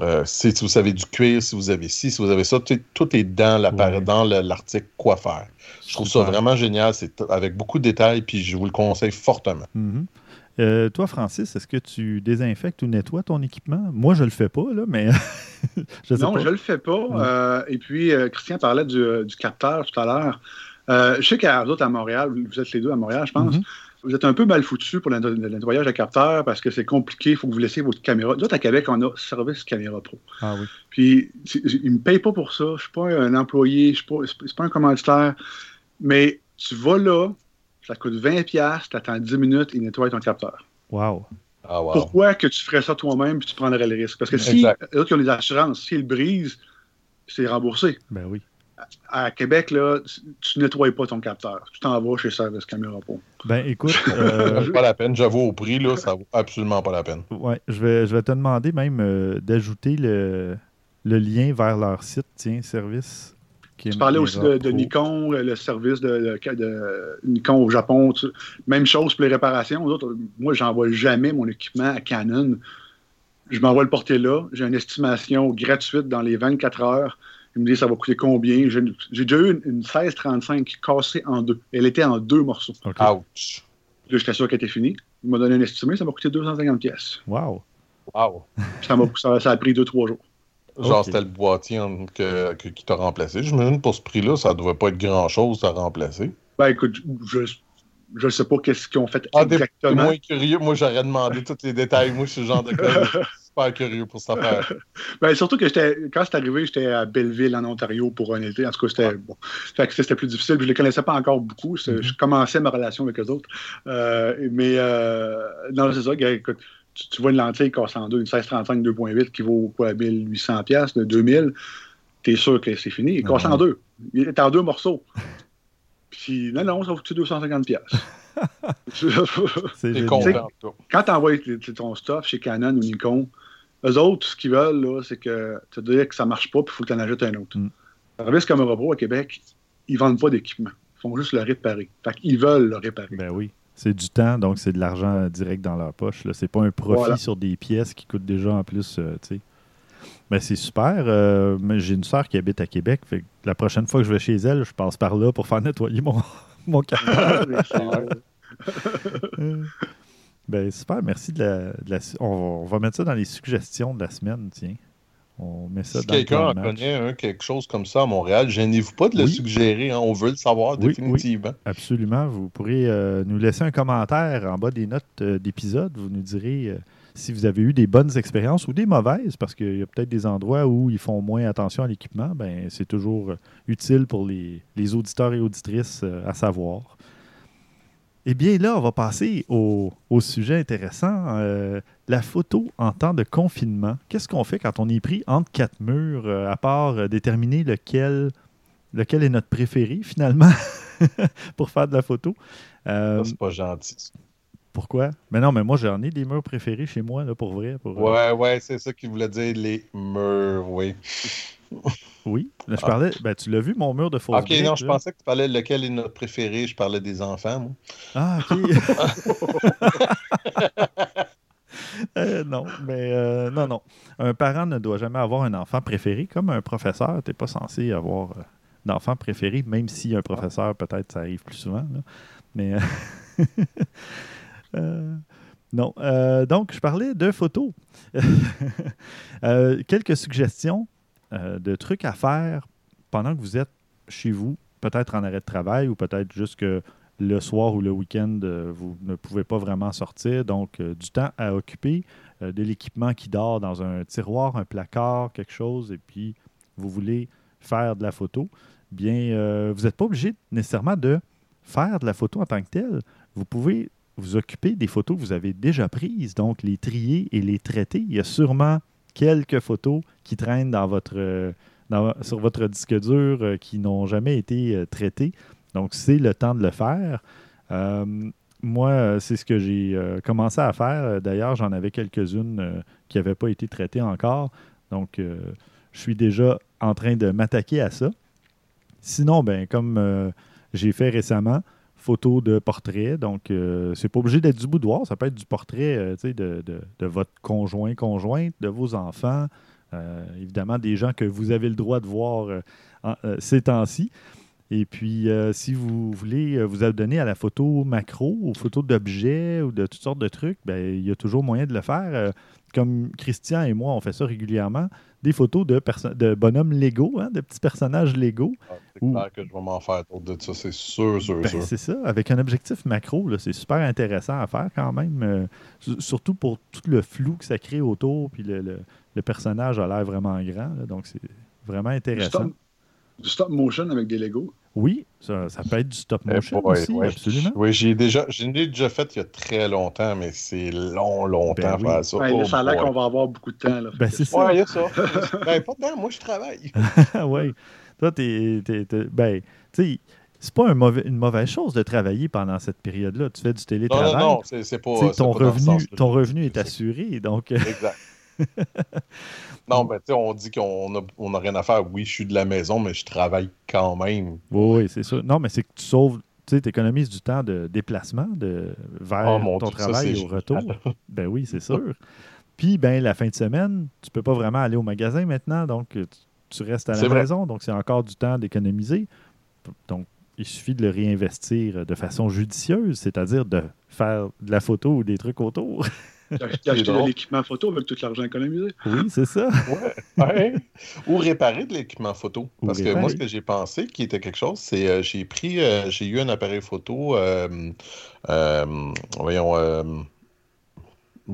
S2: euh, si vous avez du cuir, si vous avez ci, si vous avez ça, tout est dans l'article quoi faire. Je trouve ça vraiment génial. C'est avec beaucoup de détails, puis je vous le conseille fortement.
S1: Mm-hmm. Euh, toi, Francis, est-ce que tu désinfectes ou nettoies ton équipement? Moi, je le fais pas, là, mais *laughs*
S3: je sais Non, je le fais pas. Euh, et puis, Christian parlait du, capteur tout à l'heure. je sais qu'à vous à Montréal, vous êtes les deux à Montréal, je pense. Mm-hmm vous êtes un peu mal foutu pour le nettoyage de capteur parce que c'est compliqué, il faut que vous laissiez votre caméra. Nous, à Québec, on a service caméra pro.
S1: Ah oui.
S3: Puis, ils ne me payent pas pour ça. Je ne suis pas un employé, ce n'est pas, un commanditaire. Mais tu vas là, ça coûte 20$, tu attends 10 minutes, ils nettoient ton capteur.
S1: Wow.
S2: Ah, wow.
S3: Pourquoi que tu ferais ça toi-même et tu prendrais le risque? Parce que si eux qui ont des assurances, s'ils brisent, c'est remboursé.
S1: Ben oui
S3: à Québec, là, tu ne nettoies pas ton capteur. Tu t'en vas chez Service Caméra Pro.
S1: Ben écoute. *laughs* Euh,
S2: pas la peine, j'avoue au prix, là, ça vaut absolument pas la peine.
S1: Ouais, je vais, je vais te demander même euh, d'ajouter le, le, lien vers leur site, tiens, service.
S3: Tu parlais aussi de, Nikon, le service de, Nikon au Japon. Même chose pour les réparations. Autres, moi, j'envoie jamais mon équipement à Canon. Je m'envoie le porter là. J'ai une estimation gratuite dans les 24 heures. Il me dit ça va coûter combien? J'ai déjà eu une, 1635 cassée en deux. Elle était en deux morceaux.
S2: Ouch.
S3: J'étais sûr qu'elle était finie. Il m'a donné un estimé, ça m'a coûté 250 pièces.
S1: Wow.
S2: Wow.
S3: Ça, ça, a pris deux, trois jours.
S2: Genre, c'était le boîtier qui t'a remplacé. Je me J'imagine pour ce prix-là, ça ne devait pas être grand-chose à remplacer.
S3: Ben écoute, je je ne sais pas qu'est-ce qu'ils ont fait ah, exactement.
S2: Moi, curieux, moi j'aurais demandé tous les détails. Moi, je suis le genre de *laughs* super curieux pour cette affaire. *laughs*
S3: ben, surtout que quand c'est arrivé, j'étais à Belleville, en Ontario, pour un été. En tout cas, c'était, bon, c'était plus difficile. Je ne les connaissais pas encore beaucoup. Mm-hmm. Je commençais ma relation avec eux autres. Euh, mais euh, non, c'est ça. Écoute, tu, vois une lentille casse en deux, une 1635 2.8 qui vaut quoi, 1800$, de 2000 t'es sûr que c'est fini. Il casse en deux. Il est en deux morceaux. *laughs* Puis, non, non, ça coûte 250 *laughs*
S2: c'est content.
S3: Quand tu envoies ton stuff chez Canon ou Nikon, eux autres, ce qu'ils veulent, c'est que tu dis que ça marche pas, puis il faut que tu en ajoutes un autre. Mm. Service Camera Pro à Québec, ils vendent pas d'équipement. Ils font juste le réparer. Fait qu'ils veulent le réparer.
S1: Ben oui. C'est du temps, donc c'est de l'argent direct dans leur poche. C'est pas un profit sur des pièces qui coûtent déjà en plus, euh, tu sais. Mais c'est super. Euh, j'ai une soeur qui habite à Québec. la prochaine fois que je vais chez elle, je passe par là pour faire nettoyer mon, *laughs* mon *laughs* ben, super. Merci de la. on, va mettre ça dans les suggestions de la semaine, tiens. On met ça
S2: si quelqu'un en connaît quelque chose comme ça à Montréal, gênez-vous pas de le suggérer. Hein. on veut le savoir définitivement.
S1: absolument. Vous pourrez euh, nous laisser un commentaire en bas des notes euh, d'épisode. Vous nous direz si vous avez eu des bonnes expériences ou des mauvaises, parce qu'il y a peut-être des endroits où ils font moins attention à l'équipement, ben, c'est toujours utile pour les, auditeurs et auditrices euh, à savoir. Eh bien, là, on va passer au, sujet intéressant, euh, la photo en temps de confinement. Qu'est-ce qu'on fait quand on est pris entre quatre murs, euh, à part déterminer lequel, lequel est notre préféré, finalement, *laughs* pour faire de la photo?
S2: c'est pas gentil.
S1: Pourquoi? Mais non, mais moi, j'en ai des murs préférés chez moi, là, pour vrai. Pour,
S2: euh, ouais, ouais, c'est ça qu'il voulait dire, les murs, oui.
S1: Oui, je ah. parlais. Ben, tu l'as vu, mon mur de fausse
S2: Ok, non, je pensais que tu parlais de lequel est notre préféré. Je parlais des enfants, moi.
S1: Ah, ok. *laughs* *laughs* Euh, non, mais euh, non, non. Un parent ne doit jamais avoir un enfant préféré. Comme un professeur, tu n'es pas censé avoir d'enfant préféré, même si un professeur, peut-être, ça arrive plus souvent. Là. Mais. Euh, *laughs* non. Euh, donc, je parlais de photos. Euh, quelques suggestions de trucs à faire pendant que vous êtes chez vous, peut-être en arrêt de travail ou peut-être juste que le soir ou le week-end, vous ne pouvez pas vraiment sortir. Donc, du temps à occuper, de l'équipement qui dort dans un tiroir, un placard, quelque chose, et puis vous voulez faire de la photo. Bien, vous n'êtes pas obligé nécessairement de faire de la photo en tant que telle. Vous pouvez vous occuper des photos que vous avez déjà prises, donc les trier et les traiter. Il y a sûrement quelques photos qui traînent euh, sur votre disque dur euh, qui n'ont jamais été euh, traitées. Donc, c'est le temps de le faire. moi, c'est ce que j'ai commencé à faire. D'ailleurs, j'en avais quelques-unes qui n'avaient pas été traitées encore. Donc, je suis déjà en train de m'attaquer à ça. Sinon, ben, comme j'ai fait récemment, photo de portrait. Donc, euh, c'est pas obligé d'être du boudoir. Ça peut être du portrait euh, de, votre conjoint, conjointe, de vos enfants. Euh, évidemment, des gens que vous avez le droit de voir ces temps-ci. Et puis, si vous voulez vous adonner à la photo macro, aux photos d'objets ou de toutes sortes de trucs, ben, il y a toujours moyen de le faire. comme Christian et moi, on fait ça régulièrement des photos de, de bonhommes Lego, hein, de petits personnages Lego.
S2: Ah, c'est clair que je vais m'en faire d'autres de ça, c'est sûr, sûr,
S1: ben,
S2: sûr.
S1: C'est ça, avec un objectif macro, c'est super intéressant à faire quand même, euh, surtout pour tout le flou que ça crée autour, puis le, le, personnage a l'air vraiment grand, donc c'est vraiment intéressant.
S3: du stop motion avec des Lego.
S1: Oui, ça, peut être du stop eh motion aussi, absolument.
S2: Oui, j'ai déjà, déjà fait il y a très longtemps, mais c'est long, longtemps ben faire ça.
S3: Oh ça a l'air qu'on va avoir beaucoup de temps. Là,
S1: ben, c'est ça.
S2: Oui, il y a ça. *laughs* ben, pas de temps, moi je travaille. *laughs*
S1: oui. Toi, t'es. Ben, tu sais c'est pas un mauvais, une mauvaise chose de travailler pendant cette période-là. Tu fais du télétravail.
S2: Non, non, non c'est pas.
S1: Ton, revenu, ton revenu est assuré. Donc...
S2: Exact. *laughs* non, ben, tu sais, on dit qu'on n'a on a rien à faire. Oui, je suis de la maison, mais je travaille quand même.
S1: Oui, c'est ça. Non, mais c'est que tu sauves, tu sais, économises du temps de déplacement de, vers oh, ton travail et au retour. ben oui, c'est sûr. Puis, ben, la fin de semaine, tu peux pas vraiment aller au magasin maintenant, donc tu, restes à la maison, donc c'est encore du temps d'économiser. Donc, il suffit de le réinvestir de façon judicieuse, c'est-à-dire de faire de la photo ou des trucs autour. *laughs*
S3: D'acheter *laughs* de l'équipement photo avec tout l'argent économisé.
S1: Oui, c'est ça.
S2: ouais, Ou réparer de l'équipement photo. Parce que moi, ce que j'ai pensé qui était quelque chose, c'est euh, j'ai pris, euh, j'ai eu un appareil photo, euh, voyons,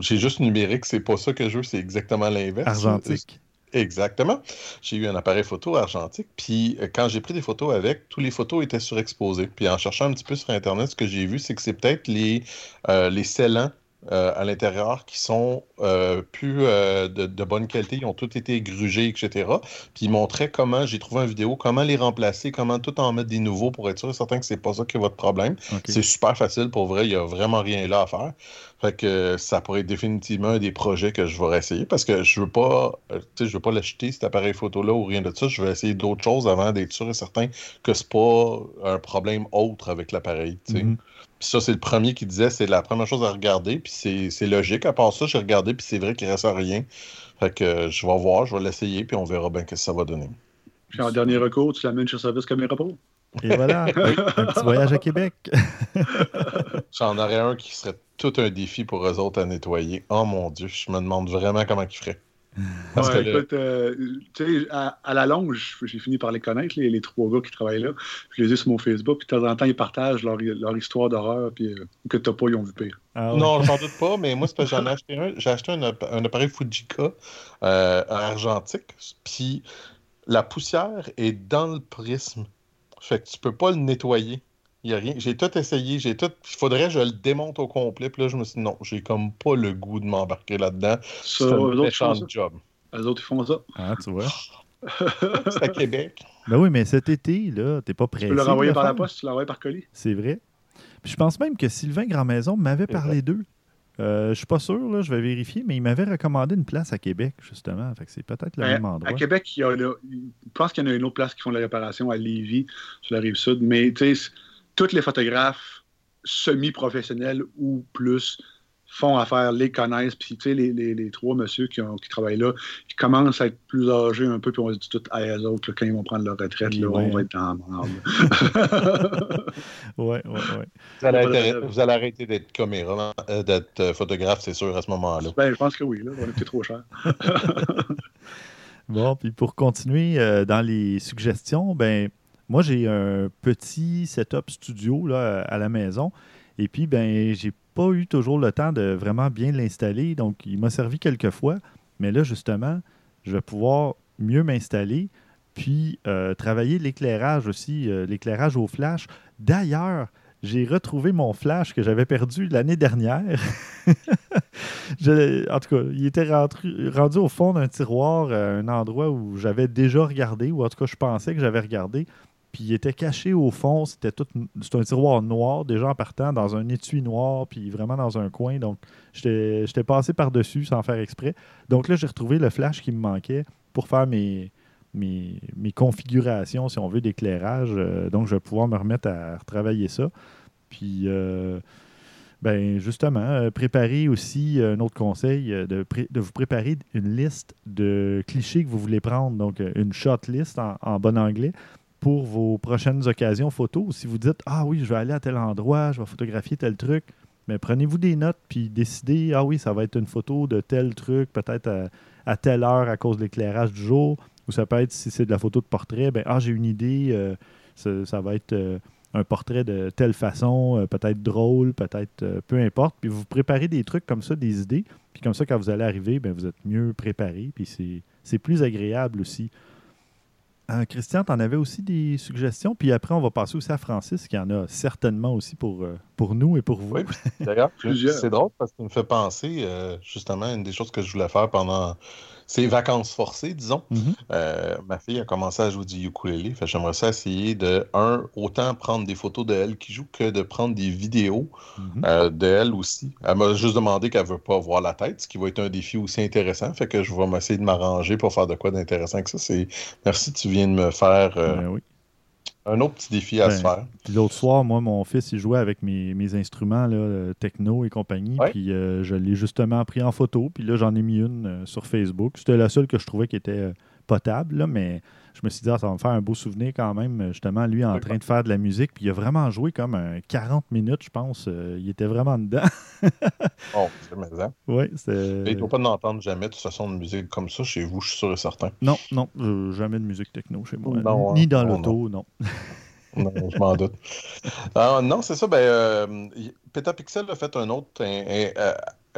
S2: j'ai juste numérique, c'est pas ça que je veux, c'est exactement l'inverse.
S1: Argentique.
S2: Exactement. J'ai eu un appareil photo argentique, puis euh, quand j'ai pris des photos avec, tous les photos étaient surexposées. Puis en cherchant un petit peu sur Internet, ce que j'ai vu, c'est que c'est peut-être les, euh, les scellants euh, à l'intérieur qui sont euh, plus euh, de, bonne qualité. Ils ont tous été grugés, etc. Puis ils montraient comment, j'ai trouvé une vidéo, comment les remplacer, comment tout en mettre des nouveaux pour être sûr et certain que c'est pas ça qui est votre problème. C'est super facile pour vrai, il n'y a vraiment rien là à faire. Fait que ça pourrait être définitivement un des projets que je vais essayer parce que je veux pas, je veux pas l'acheter cet appareil photo-là ou rien de ça. Je vais essayer d'autres choses avant d'être sûr et certain que c'est pas un problème autre avec l'appareil. Mm-hmm. Puis ça, c'est le premier qui disait, c'est la première chose à regarder, puis c'est logique. À part ça, j'ai regardé, puis c'est vrai qu'il reste rien. Fait que euh, je vais voir, je vais l'essayer, puis on verra bien ce que ça va donner.
S3: Puis en dernier recours, tu l'amènes chez Service Caméra Pro.
S1: Et voilà, *laughs* un petit voyage à Québec. *laughs*
S2: J'en aurais un qui serait tout un défi pour eux autres à nettoyer. Oh mon Dieu, je me demande vraiment comment ils feraient.
S3: Parce que écoute, euh, à, la longue, j'ai fini par les connaître, les, trois gars qui travaillent là. Je les ai sur mon Facebook, puis de temps en temps, ils partagent leur, histoire d'horreur, puis euh, que t'as pas, ils ont vu pire.
S2: Ah non, j'en doute pas, mais moi, c'est parce que j'en ai acheté un. J'ai acheté un, appareil Fujika euh, argentique, puis la poussière est dans le prisme. Fait que tu peux pas le nettoyer. Il y a rien. J'ai tout essayé, j'ai tout. Il faudrait que je le démonte au complet. Puis là, je me suis dit non, j'ai comme pas le goût de m'embarquer là-dedans.
S3: C'est un méchant job. Les autres, ils font ça?
S1: Ah, tu vois. *laughs*
S2: c'est à Québec.
S1: Ben oui, mais cet été, là, t'es pas prêt. Tu
S3: peux le renvoyer par la poste, tu l'envoies par colis?
S1: C'est vrai. Puis je pense même que Sylvain Grandmaison m'avait parlé d'eux. Euh, je suis pas sûr, là, je vais vérifier, mais il m'avait recommandé une place à Québec, justement. Fait que c'est peut-être le ben, même endroit.
S3: À Québec, il y a, je pense qu'il y en a une autre place qui font la réparation à Lévis, sur la rive sud. Mais tu sais, tous les photographes semi-professionnels ou plus font affaire, les connaissent. Puis, tu sais, les, les, les, trois messieurs qui, ont, qui, travaillent là, qui commencent à être plus âgés un peu, puis on se dit tout à eux autres, quand ils vont prendre leur retraite, là, on va être dans
S1: la *laughs* ouais, ouais, ouais.
S2: Vous allez, vous allez arrêter d'être caméra, euh, d'être euh, photographe, c'est sûr, à ce moment-là.
S3: Ben, je pense que oui, là, on était trop cher. *laughs*
S1: bon, puis pour continuer euh, dans les suggestions, ben moi, j'ai un petit setup studio là, à la maison. Et puis, ben, j'ai pas eu toujours le temps de vraiment bien l'installer. Donc, il m'a servi quelques fois. Mais là, justement, je vais pouvoir mieux m'installer. Puis, euh, travailler l'éclairage aussi, euh, l'éclairage au flash. D'ailleurs, j'ai retrouvé mon flash que j'avais perdu l'année dernière. *laughs* en tout cas, il était rendu au fond d'un tiroir, euh, un endroit où j'avais déjà regardé, ou en tout cas, je pensais que j'avais regardé. Puis il était caché au fond, c'était tout un tiroir noir, déjà en partant, dans un étui noir, puis vraiment dans un coin. Donc, j'étais passé par-dessus sans faire exprès. Donc là, j'ai retrouvé le flash qui me manquait pour faire mes, mes, configurations, si on veut, d'éclairage. Euh, donc, je vais pouvoir me remettre à retravailler ça. Puis, euh, ben justement, euh, préparer aussi un autre conseil, de, de, vous préparer une liste de clichés que vous voulez prendre, donc une shot list en bon anglais pour vos prochaines occasions photos. Si vous dites Ah oui, je vais aller à tel endroit, je vais photographier tel truc, mais prenez-vous des notes puis décidez Ah oui, ça va être une photo de tel truc, peut-être à, telle heure à cause de l'éclairage du jour. Ou ça peut être, si c'est de la photo de portrait, ben Ah, j'ai une idée, euh, ça, va être euh, un portrait de telle façon, euh, peut-être drôle, peut-être peu importe. Puis vous préparez des trucs comme ça, des idées. Puis comme ça, quand vous allez arriver, ben, vous êtes mieux préparé. Puis c'est plus agréable aussi. Euh, Christian, tu en avais aussi des suggestions, puis après, on va passer aussi à Francis, qui en a certainement aussi pour, euh, pour nous et pour vous.
S2: Oui, d'ailleurs, *laughs* c'est drôle parce que ça me fait penser euh, justement à une des choses que je voulais faire pendant ces vacances forcées, disons.
S1: Mhm.
S2: Euh, ma fille a commencé à jouer du ukulélé. J'aimerais ça essayer de, un, autant prendre des photos de elle qui joue que de prendre des vidéos mhm. euh, de elle aussi. Elle m'a juste demandé qu'elle ne veut pas voir la tête, ce qui va être un défi aussi intéressant. Fait que je vais m'essayer de m'arranger pour faire de quoi d'intéressant que ça. C'est Merci, tu viens de me faire. Euh,
S1: ben oui
S2: un autre petit défi à se ben, faire.
S1: l'autre soir, moi, mon fils, il jouait avec mes, instruments là, euh, techno et compagnie. Puis euh, je l'ai justement pris en photo. Puis là, j'en ai mis une euh, sur Facebook. C'était la seule que je trouvais qui était potable, mais je me suis dit, ah, ça va me faire un beau souvenir quand même, justement, lui en train de faire de la musique. Puis il a vraiment joué comme 40 minutes, je pense. il était vraiment dedans. *laughs*
S2: oh, c'est ça.
S1: Oui,
S2: c'est. Il ne doit pas n'entendre jamais de toute façon de musique comme ça chez vous, je suis sûr et certain.
S1: Non, non, jamais de musique techno chez moi. Ni dans l'auto, non.
S2: non, je m'en doute. *laughs* non, c'est ça. Ben, euh, Petapixel a fait un autre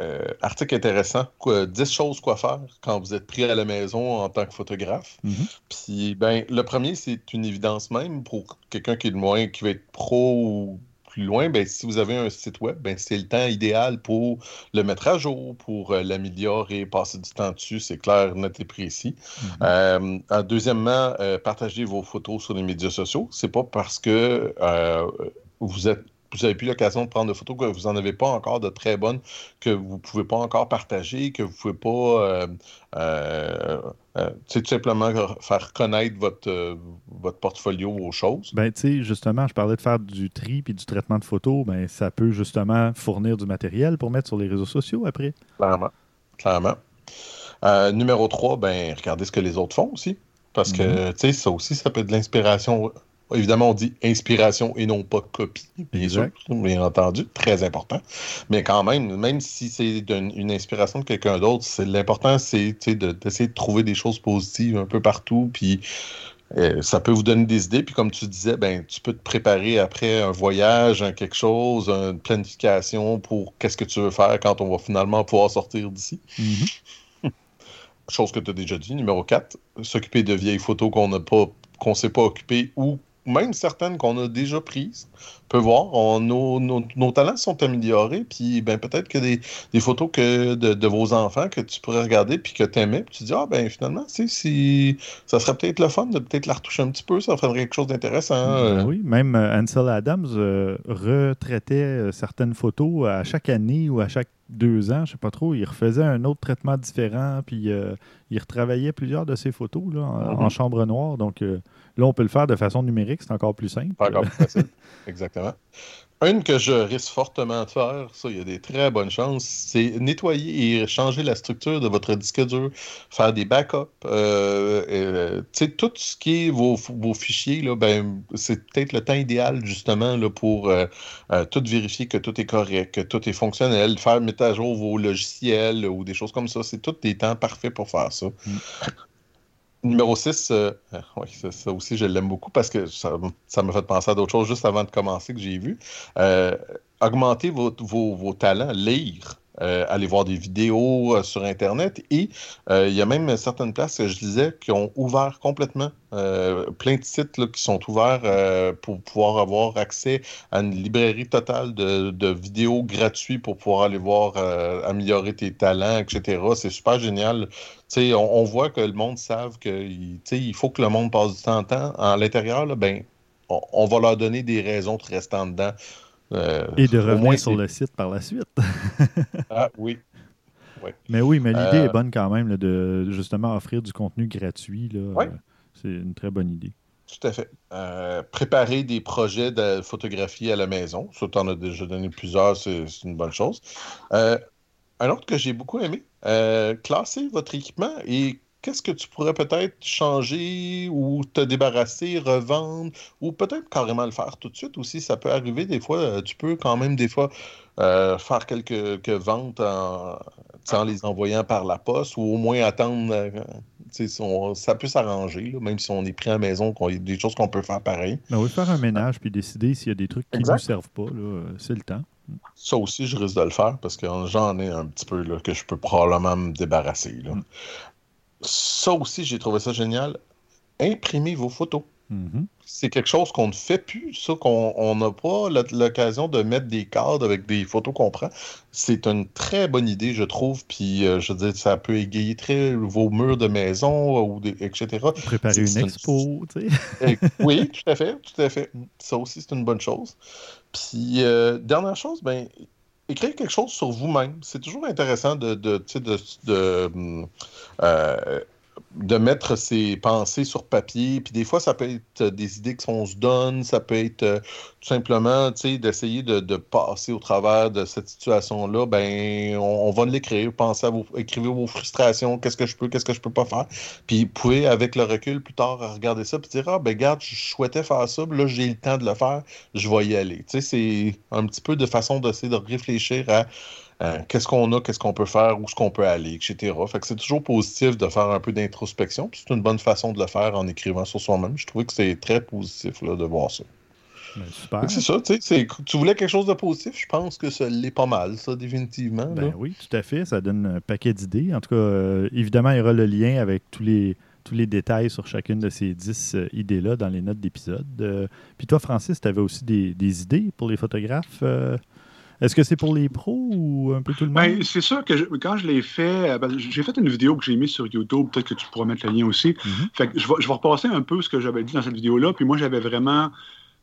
S2: euh, article intéressant, quoi, 10 choses quoi faire quand vous êtes pris à la maison en tant que photographe.
S1: Mhm.
S2: Puis, ben, le premier, c'est une évidence même pour quelqu'un qui est loin, qui veut être pro ou plus loin. Ben, si vous avez un site web, ben, c'est le temps idéal pour le mettre à jour, pour euh, l'améliorer, passer du temps dessus, c'est clair, net et précis.
S1: Mhm.
S2: Euh, deuxièmement, partagez vos photos sur les médias sociaux. C'est pas parce que vous êtes vous n'avez plus l'occasion de prendre de photos, que vous n'en avez pas encore de très bonnes, que vous ne pouvez pas encore partager, que vous ne pouvez pas euh, euh, euh, tout simplement faire connaître votre, euh, votre portfolio aux choses.
S1: Ben, tu sais, justement, je parlais de faire du tri puis du traitement de photos. Ben, ça peut justement fournir du matériel pour mettre sur les réseaux sociaux après.
S2: Clairement. Clairement. Numéro 3, ben, regardez ce que les autres font aussi. Parce que,
S1: Mhm.
S2: tu sais, ça aussi, ça peut être de l'inspiration. Évidemment, on dit inspiration et non pas copie, bien
S1: Exact.
S2: sûr, bien entendu, très important. Mais quand même, même si c'est une inspiration de quelqu'un d'autre, c'est l'important, c'est de- d'essayer de trouver des choses positives un peu partout, puis euh, ça peut vous donner des idées. Puis comme tu disais, ben, tu peux te préparer après un voyage, un quelque chose, une planification pour qu'est-ce que tu veux faire quand on va finalement pouvoir sortir d'ici.
S1: Mhm.
S2: Chose que tu as déjà dit. Numéro 4, s'occuper de vieilles photos qu'on n'a pas, qu'on s'est pas occupées ou même certaines qu'on a déjà prises. On peut voir, on- nos, nos- nos talents sont améliorés, puis ben, peut-être que des, des photos que de, de vos enfants que tu pourrais regarder puis que tu aimais, puis tu dis, ah ben finalement, tu sais, si, ça serait peut-être le fun de peut-être la retoucher un petit peu, ça ferait quelque chose d'intéressant.
S1: Ben oui, même euh, Ansel Adams euh, retraitait euh, certaines photos à chaque année ou à chaque deux ans, je sais pas trop. Il refaisait un autre traitement différent, puis euh, il retravaillait plusieurs de ses photos là, en,
S2: Mhm.
S1: en chambre noire. Donc euh, là, on peut le faire de façon numérique, c'est encore plus simple.
S2: Encore plus facile. *laughs* Exactement. Une que je risque fortement de faire, ça, il y a des très bonnes chances, c'est nettoyer et changer la structure de votre disque dur, faire des backups. euh, euh, tu sais, tout ce qui est vos, vos fichiers, là, ben, c'est peut-être le temps idéal, justement, là, pour euh, euh, tout vérifier que tout est correct, que tout est fonctionnel, faire mettre à jour vos logiciels ou des choses comme ça. C'est tous des temps parfaits pour faire ça. Numéro 6, oui, ça, aussi, je l'aime beaucoup parce que ça ça m'a fait penser à d'autres choses juste avant de commencer que j'ai vu. Euh, augmenter vos, vos, vos talents, lire, euh, aller voir des vidéos euh, sur Internet et euh, il y a même certaines places que je disais qui ont ouvert complètement plein de sites là, qui sont ouverts pour pouvoir avoir accès à une librairie totale de, vidéos gratuits pour pouvoir aller voir améliorer tes talents, etc. C'est super génial. On, on voit que le monde savent que il, faut que le monde passe du temps en temps. À l'intérieur, ben, on, on va leur donner des raisons de rester en dedans. Euh,
S1: Et de revenir
S2: moins,
S1: sur le site par la suite. *laughs*
S2: Ah oui.
S1: Mais oui, mais l'idée
S2: Euh,
S1: est bonne quand même là, de justement offrir du contenu gratuit. là.
S2: Ouais.
S1: Euh, c'est une très bonne idée.
S2: Tout à fait. Euh, préparer des projets de photographie à la maison. Ça, tu en as déjà donné plusieurs, c'est une bonne chose. Un autre que j'ai beaucoup aimé, classer votre équipement et qu'est-ce que tu pourrais peut-être changer ou te débarrasser, revendre ou peut-être carrément le faire tout de suite aussi? Ça peut arriver des fois. euh, tu peux quand même des fois euh, faire quelques, quelques ventes en, les envoyant par la poste ou au moins attendre. euh, on- ça peut s'arranger, même si on est pris à la maison, qu'il y a des choses qu'on peut faire pareil.
S1: Mais oui, faire un ménage puis décider s'il y a des trucs qui ne nous servent pas, c'est le temps.
S2: Ça aussi, je risque de le faire parce que j'en ai un petit peu là, que je peux probablement me débarrasser. là.
S1: Mm.
S2: Ça aussi, j'ai trouvé ça génial. Imprimez vos photos.
S1: Mhm.
S2: C'est quelque chose qu'on ne fait plus, ça, qu'on on n'a pas l'occasion de mettre des cadres avec des photos qu'on prend. C'est une très bonne idée, je trouve. Puis, euh, je veux dire, ça peut égayer très vos murs de maison, ou des- etc.
S1: Préparer une- expo, tu sais. *laughs*
S2: Eh, oui, tout à fait, tout à fait. Ça aussi, c'est une bonne chose. Puis, euh, dernière chose, ben, écrire quelque chose sur vous-même. C'est toujours intéressant de, de, euh, de mettre ses pensées sur papier. Puis des fois, ça peut être des idées qu'on se donne, ça peut être euh, tout simplement, d'essayer de, de passer au travers de cette situation-là. Ben, on, va l'écrire, pensez à vos, écrivez vos frustrations, qu'est-ce que je peux, qu'est-ce que je peux pas faire. Puis vous pouvez, avec le recul, plus tard, regarder ça puis dire Ah, ben, regarde, je souhaitais faire ça, puis là, j'ai le temps de le faire, je vais y aller. C'est un petit peu de façon d'essayer de réfléchir à euh, qu'est-ce qu'on a, qu'est-ce qu'on peut faire, où est-ce qu'on peut aller, etc. Fait que c'est toujours positif de faire un peu d'introspection, c'est une bonne façon de le faire en écrivant sur soi-même. Je trouvais que c'est très positif là, de voir ça.
S1: Ben, super.
S2: C'est ça, tu sais, tu voulais quelque chose de positif, je pense que ça l'est pas mal, ça, définitivement.
S1: Ben oui, tout à fait, ça donne un paquet d'idées. En tout cas, euh, évidemment, il y aura le lien avec tous les, tous les détails sur chacune de ces dix euh, idées-là dans les notes d'épisode. Euh, puis toi, Francis, tu avais aussi des, des, idées pour les photographes est-ce que c'est pour les pros ou un peu tout le
S3: ben,
S1: monde?
S3: Ben, c'est sûr que quand je l'ai fait, ben, j'ai fait une vidéo que j'ai mise sur YouTube, peut-être que tu pourras mettre le lien aussi.
S1: Mm-hmm.
S3: fait que je, vais, je vais repasser un peu ce que j'avais dit dans cette vidéo-là, puis moi j'avais vraiment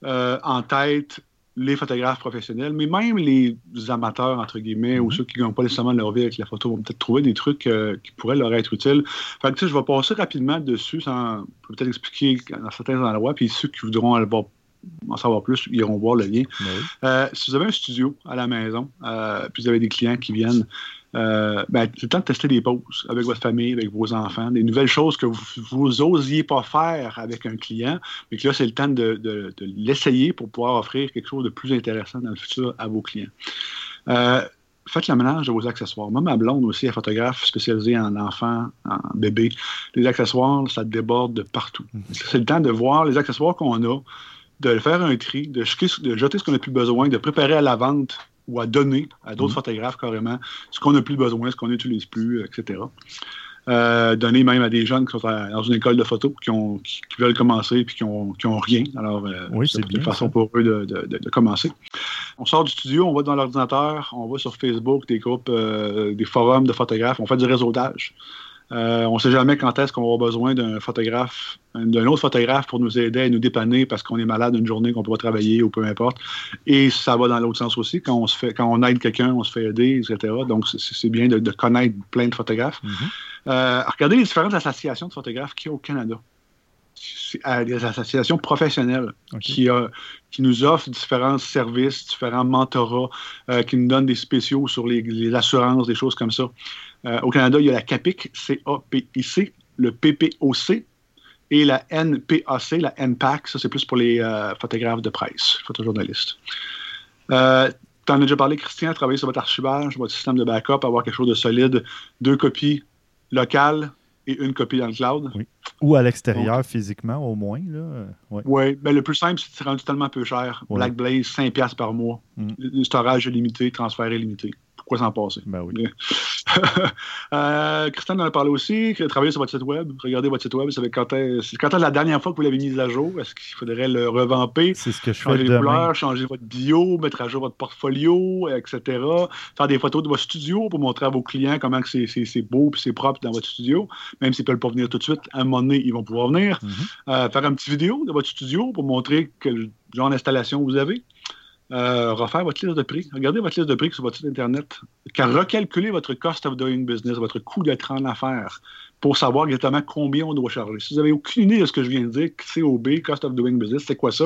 S3: euh, en tête les photographes professionnels, mais même les amateurs, entre guillemets, ou mm-hmm. ceux qui n'ont pas nécessairement leur vie avec la photo vont peut-être trouver des trucs euh, qui pourraient leur être utiles. Fait que, je vais passer rapidement dessus sans peut-être expliquer dans certains endroits, puis ceux qui voudront aller voir en savoir plus, ils iront voir le lien.
S1: Ben
S3: euh, si vous avez un studio à la maison, euh, puis vous avez des clients qui viennent, euh, ben, c'est le temps de tester des pauses avec votre famille, avec vos enfants, des nouvelles choses que vous n'osiez pas faire avec un client, mais que là, c'est le temps de, de l'essayer pour pouvoir offrir quelque chose de plus intéressant dans le futur à vos clients faites le ménage de vos accessoires. Moi, ma blonde aussi est photographe spécialisée en enfants, en bébés. Les accessoires, ça déborde de partout. Mm-hmm. C'est le temps de voir les accessoires qu'on a, de faire un tri, de, jeter ce qu'on n'a plus besoin, de préparer à la vente ou à donner à d'autres mhm. photographes carrément ce qu'on n'a plus besoin, ce qu'on n'utilise plus, etc. Euh, donner même à des jeunes qui sont dans une école de photo, qui, ont, qui, veulent commencer et qui n'ont qui ont rien. Alors, euh,
S1: c'est
S3: une façon pour eux de, de, commencer. On sort du studio, on va dans l'ordinateur, on va sur Facebook, des groupes, euh, des forums de photographes, on fait du réseautage. Euh, on ne sait jamais quand est-ce qu'on avoir besoin d'un photographe, d'un autre photographe pour nous aider et nous dépanner parce qu'on est malade une journée, qu'on ne peut pas travailler ou peu importe. Et ça va dans l'autre sens aussi. Quand on, se fait, quand on aide quelqu'un, on se fait aider, etc. Donc, c'est bien de, connaître plein de photographes.
S1: Mm-hmm.
S3: Euh, regardez les différentes associations de photographes qu'il y a au Canada. C'est des associations professionnelles qui, euh, qui nous offrent différents services, différents mentorats, qui nous donnent des spéciaux sur les, les assurances, des choses comme ça. Euh, au Canada, il y a la CAPIC, C-A-P-I-C, le PPOC et la NPAC, la NPAC. Ça, c'est plus pour les euh, photographes de presse, photojournalistes. Euh, tu en as déjà parlé, Christian, travailler sur votre archivage, votre système de backup, avoir quelque chose de solide, deux copies locales et une copie dans le cloud.
S1: Ou à l'extérieur, physiquement, au moins.
S3: Oui, ouais, ben, le plus simple, c'est rendu tellement peu cher. Black Blaze, 5$ par mois.
S1: Mm.
S3: Le storage limité, transfert illimité pourquoi s'en passer?
S1: Ben oui. *laughs*
S3: euh, Christian en a parlé aussi, travailler sur votre site web. Regardez votre site web. C'est quand est la dernière fois que vous l'avez mis à jour? Est-ce qu'il faudrait le revamper?
S1: C'est ce que je
S3: changer
S1: fais
S3: les couleurs, changer votre bio, mettre à jour votre portfolio, etc. Faire des photos de votre studio pour montrer à vos clients comment c'est beau et c'est propre dans votre studio. Même s'ils ne peuvent pas venir tout de suite, à un moment donné, ils vont pouvoir venir.
S1: Mm-hmm.
S3: Euh, faire une petite vidéo de votre studio pour montrer quel genre d'installation vous avez. Euh, refaire votre liste de prix. Regardez votre liste de prix sur votre site Internet. Car recalculer votre cost of doing business, votre coût d'être en affaires, pour savoir exactement combien on doit charger. Si vous n'avez aucune idée de ce que je viens de dire, COB, cost of doing business, c'est quoi ça?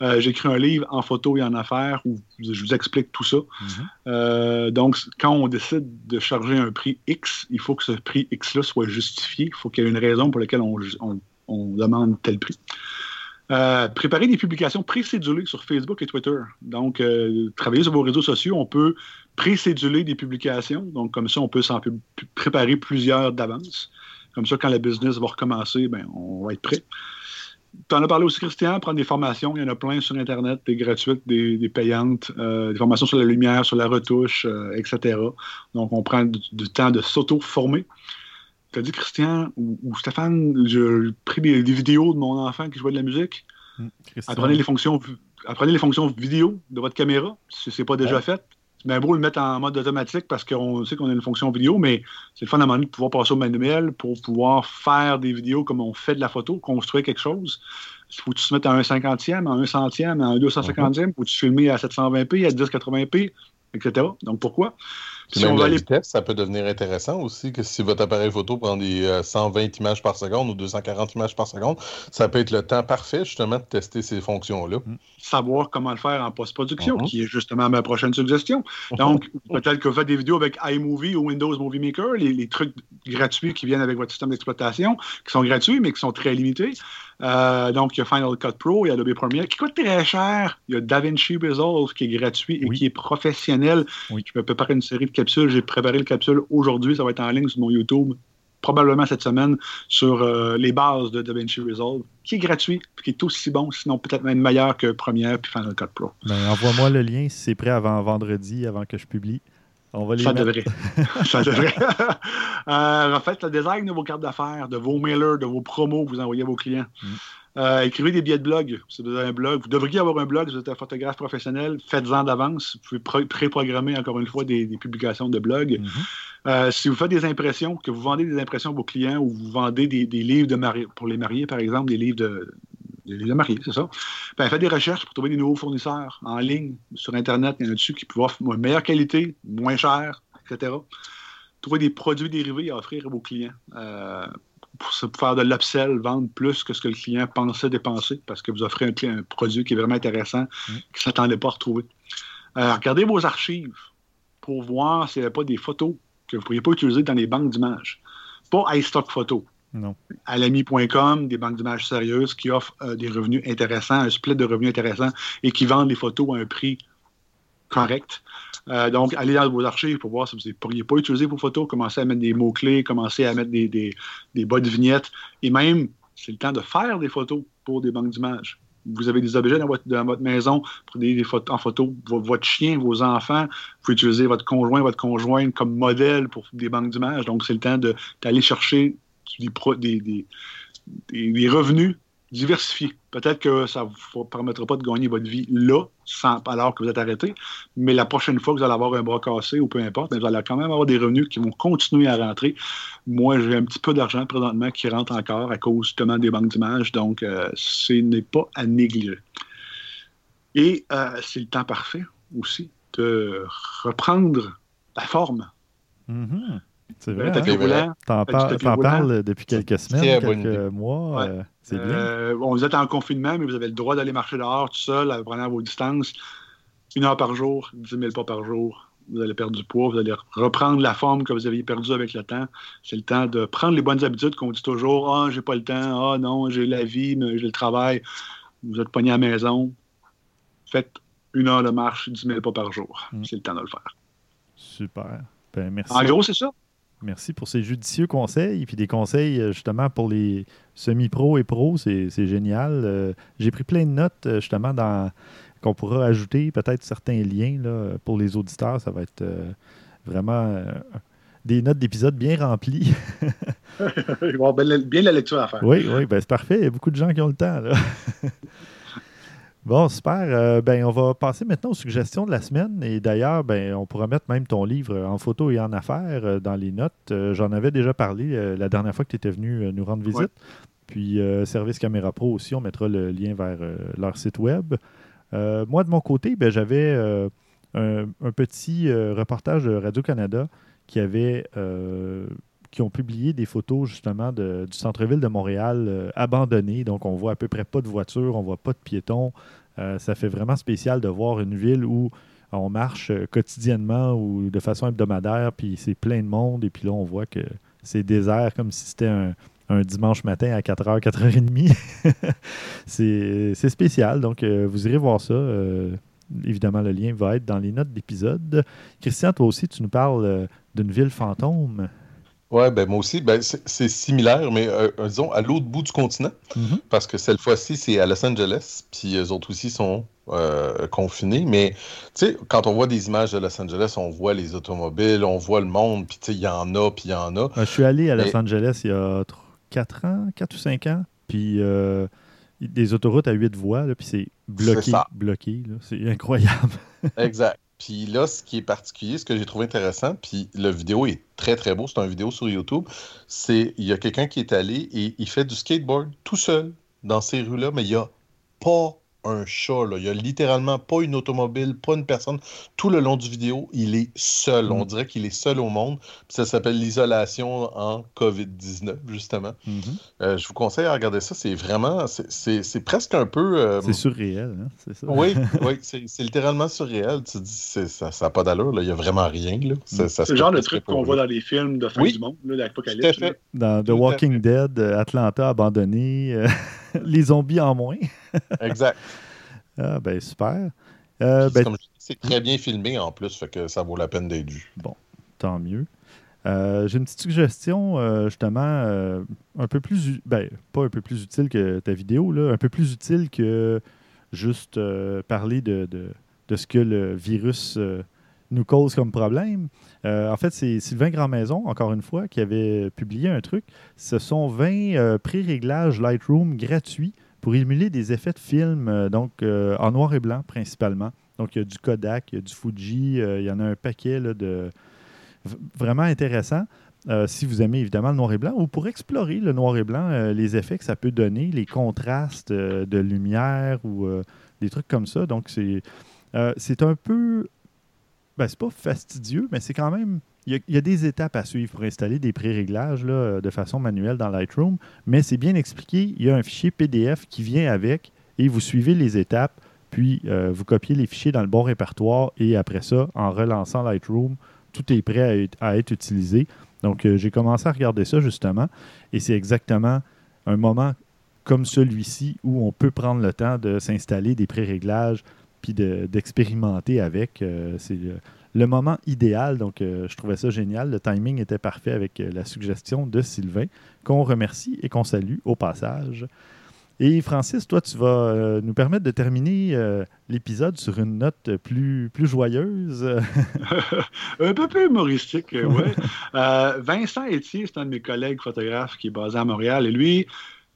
S3: Euh, j'ai écrit un livre en photo et en affaires où je vous explique tout ça.
S1: Mm-hmm.
S3: Euh, donc, quand on décide de charger un prix X, il faut que ce prix X-là soit justifié. Il faut qu'il y ait une raison pour laquelle on, on demande tel prix. Euh, préparer des publications précédulées sur Facebook et Twitter. Donc, euh, travailler sur vos réseaux sociaux, on peut précéduler des publications. Donc, comme ça, on peut s'en préparer plusieurs d'avance. Comme ça, quand le business va recommencer, ben, on va être prêt. Tu en as parlé aussi, Christian, prendre des formations. Il y en a plein sur Internet, des gratuites, des, payantes, euh, des formations sur la lumière, sur la retouche, etc. Donc, on prend du temps de s'auto-former tu as dit Christian ou, Stéphane, j'ai pris des, vidéos de mon enfant qui jouait de la musique.
S1: Hmm,
S3: apprenez les fonctions apprenez les fonctions vidéo de votre caméra, si ce n'est pas déjà fait. C'est bien beau le mettre en mode automatique parce qu'on sait qu'on a une fonction vidéo, mais c'est le fun à un moment donné de pouvoir passer au manuel pour pouvoir faire des vidéos comme on fait de la photo, construire quelque chose. Il faut que tu te mettes à un cinquantième, à un centième, à un 250e, faut que tu filmer à 720p, à 1080p, etc. Donc pourquoi?
S2: Si même on la vitesse, ça peut devenir intéressant aussi, que si votre appareil photo prend des 120 euh, images par seconde ou 240 images par seconde, ça peut être le temps parfait justement de tester ces fonctions-là. Mm.
S3: Savoir comment le faire en post-production,
S2: mm-hmm.
S3: qui est justement ma prochaine suggestion. Donc, *laughs* peut-être que vous faites des vidéos avec iMovie ou Windows Movie Maker, les, trucs gratuits qui viennent avec votre système d'exploitation, qui sont gratuits, mais qui sont très limités. Euh, donc, il y a Final Cut Pro, il y a Adobe Premiere, qui coûte très cher. Il y a DaVinci Resolve, qui est gratuit et qui est professionnel. Je vais préparer une série de capsules. J'ai préparé le capsule aujourd'hui. Ça va être en ligne sur mon YouTube probablement cette semaine sur les bases de DaVinci Resolve, qui est gratuit, qui est aussi bon, sinon peut-être même meilleur que Premiere puis Final Cut Pro.
S1: Ben, envoie-moi le lien si c'est prêt avant vendredi, avant que je publie. On va les
S3: ça, devrait. *laughs* ça devrait. *laughs* euh, en fait, le design de vos cartes d'affaires, de vos mailers, de vos promos que vous envoyez à vos clients. Mm. Euh, écrivez des billets de blog. Si vous avez un blog, vous devriez avoir un blog, vous êtes un photographe professionnel, faites-en d'avance. Vous pouvez préprogrammer encore une fois des, publications de blog. Mm-hmm. Euh, si vous faites des impressions, que vous vendez des impressions à vos clients ou vous vendez des, livres de mari pour les mariés, par exemple, des livres de, des mariés, c'est ça. Ben, faites des recherches pour trouver des nouveaux fournisseurs en ligne, sur Internet. Il y en a dessus qui peuvent offrir une meilleure qualité, moins cher, etc. Trouver des produits dérivés à offrir à vos clients. Euh, pour faire de l'upsell, vendre plus que ce que le client pensait dépenser, parce que vous offrez un, un produit qui est vraiment intéressant, mm. qu'il ne s'attendait pas à retrouver. Euh, regardez vos archives pour voir s'il n'y a pas des photos que vous ne pourriez pas utiliser dans les banques d'images. Pas iStock Photo.
S1: Non.
S3: Alami.com, des banques d'images sérieuses qui offrent euh, des revenus intéressants, un split de revenus intéressants et qui vendent les photos à un prix correct. Euh, donc, allez dans vos archives pour voir si vous ne pourriez pas utiliser vos photos, commencer à mettre des mots-clés, commencer à mettre des, des, des bas de vignettes. Et même, c'est le temps de faire des photos pour des banques d'images. Vous avez des objets dans votre, dans votre maison, prenez des photos, en photo votre chien, vos enfants. Vous pouvez utiliser votre conjoint, votre conjointe comme modèle pour des banques d'images. Donc, c'est le temps d'aller chercher des, revenus diversifiés. Peut-être que ça ne vous permettra pas de gagner votre vie là, alors que vous êtes arrêté, mais la prochaine fois que vous allez avoir un bras cassé ou peu importe, ben, vous allez quand même avoir des revenus qui vont continuer à rentrer. Moi, j'ai un petit peu d'argent présentement qui rentre encore à cause justement des banques d'images, donc euh, ce n'est pas à négliger. Et euh, c'est le temps parfait aussi de reprendre la forme.
S1: Mm-hmm. C'est vrai. Hein? T'en parles depuis quelques semaines, quelques mois. Euh, c'est bien.
S3: Euh, vous êtes en confinement, mais vous avez le droit d'aller marcher dehors tout seul, à prendre vos distances. Une heure par jour, 10 000 pas par jour. Vous allez perdre du poids, vous allez reprendre la forme que vous aviez perdue avec le temps. C'est le temps de prendre les bonnes habitudes qu'on dit toujours Ah, j'ai pas le temps. Ah, non, j'ai la vie, mais j'ai le travail. Vous êtes pogné à la maison. Faites une heure de marche, 10 000 pas par jour. Mm. C'est le temps de le faire.
S1: Super. Ben, merci.
S3: En gros, c'est ça.
S1: Merci pour ces judicieux conseils. Puis des conseils, euh, justement, pour les semi-pros et pros, c'est génial. Euh, j'ai pris plein de notes, euh, justement, dans qu'on pourra ajouter peut-être certains liens là, pour les auditeurs. Ça va être vraiment des notes d'épisodes bien remplies. *laughs*
S3: Il va avoir bien la lecture à faire.
S1: Oui, oui, ben c'est parfait. Il y a beaucoup de gens qui ont le temps. Là. *laughs* Bon, super. Euh, ben, on va passer maintenant aux suggestions de la semaine. Et d'ailleurs, ben, on pourra mettre même ton livre en photo et en affaires euh, dans les notes. Euh, j'en avais déjà parlé la dernière fois que tu étais venu nous rendre visite. Puis Service Caméra Pro aussi, on mettra le lien vers leur site web. moi, de mon côté, ben, j'avais un, un, petit reportage de Radio-Canada qui avait qui ont publié des photos justement du centre-ville de Montréal euh, abandonné. Donc, on voit à peu près pas de voitures, on voit pas de piétons. Euh, ça fait vraiment spécial de voir une ville où on marche euh, quotidiennement ou de façon hebdomadaire, puis c'est plein de monde, et puis là, on voit que c'est désert comme si c'était un, dimanche matin à 4h, 4h30. *laughs* c'est spécial, donc vous irez voir ça. évidemment, le lien va être dans les notes d'épisode. Christian, toi aussi, tu nous parles d'une ville fantôme.
S2: Ouais, ben moi aussi, ben c'est similaire, mais euh, euh, disons à l'autre bout du continent, mm-hmm. parce que cette fois-ci, c'est à Los Angeles, puis eux autres aussi sont euh, confinés. Mais tu sais, quand on voit des images de Los Angeles, on voit les automobiles, on voit le monde, puis tu sais, il y en a, puis il y en a.
S1: je suis allé à Los Angeles il y a 4 ans, 4 ou 5 ans, puis des autoroutes à 8 voies, puis c'est bloqué, bloqué, c'est incroyable. *laughs*
S2: exact. Puis là, ce qui est particulier, ce que j'ai trouvé intéressant, puis le vidéo est très très beau, c'est une vidéo sur YouTube, c'est il y a quelqu'un qui est allé et il fait du skateboard tout seul dans ces rues-là, mais il n'y a pas un chat. Là. Il n'y a littéralement pas une automobile, pas une personne. Tout le long du vidéo, il est seul. On mm. dirait qu'il est seul au monde. ça s'appelle l'isolation en COVID-19, justement. Mm-hmm. Euh, je vous conseille à regarder ça. C'est vraiment, c'est presque un peu...
S1: Euh, c'est surréel, hein? c'est ça?
S2: Oui, *laughs* oui c'est littéralement surréel. Tu dis, ça n'a pas d'allure. Il n'y a vraiment rien.
S3: Mm. C'est le genre de truc qu'on voit dans les films de fin du monde, l'apocalypse.
S1: Dans The Walking Dead, Atlanta abandonné, *laughs* *laughs* les zombies en moins. *laughs*
S2: exact.
S1: Ah, ben super.
S2: Euh, ben, c'est très bien filmé en plus, fait que ça vaut la peine d'être vu.
S1: Bon, tant mieux. J'ai une petite suggestion, justement, un peu plus, ben, pas un peu plus utile que ta vidéo, là, un peu plus utile que juste parler de, de, ce que le virus nous cause comme problème. en fait, c'est Sylvain Grandmaison, encore une fois, qui avait publié un truc. Ce sont 20 pré-réglages Lightroom gratuits pour émuler des effets de film, euh, donc euh, en noir et blanc principalement. Donc, il y a du Kodak, il y a du Fuji, euh, il y en a un paquet de vraiment intéressant. si vous aimez évidemment le noir et blanc, ou pour explorer le noir et blanc, les effets que ça peut donner, les contrastes de lumière ou des trucs comme ça. Donc, c'est un peu. Ben, c'est pas fastidieux, mais c'est quand même il y, a, des étapes à suivre pour installer des pré-réglages de façon manuelle dans Lightroom, mais c'est bien expliqué. Il y a un fichier PDF qui vient avec et vous suivez les étapes, puis euh, vous copiez les fichiers dans le bon répertoire et après ça, en relançant Lightroom, tout est prêt à être, utilisé. Donc, euh, j'ai commencé à regarder ça justement et c'est exactement un moment comme celui-ci où on peut prendre le temps de s'installer des pré-réglages puis d'expérimenter avec. Euh, c'est le moment idéal. Donc, euh, je trouvais ça génial. Le timing était parfait avec euh, la suggestion de Sylvain, qu'on remercie et qu'on salue au passage. Et Francis, toi, tu vas nous permettre de terminer l'épisode sur une note plus, plus joyeuse. *laughs*
S3: un peu plus humoristique, oui. *laughs* Vincent Etier, c'est un de mes collègues photographes qui est basé à Montréal. Et lui,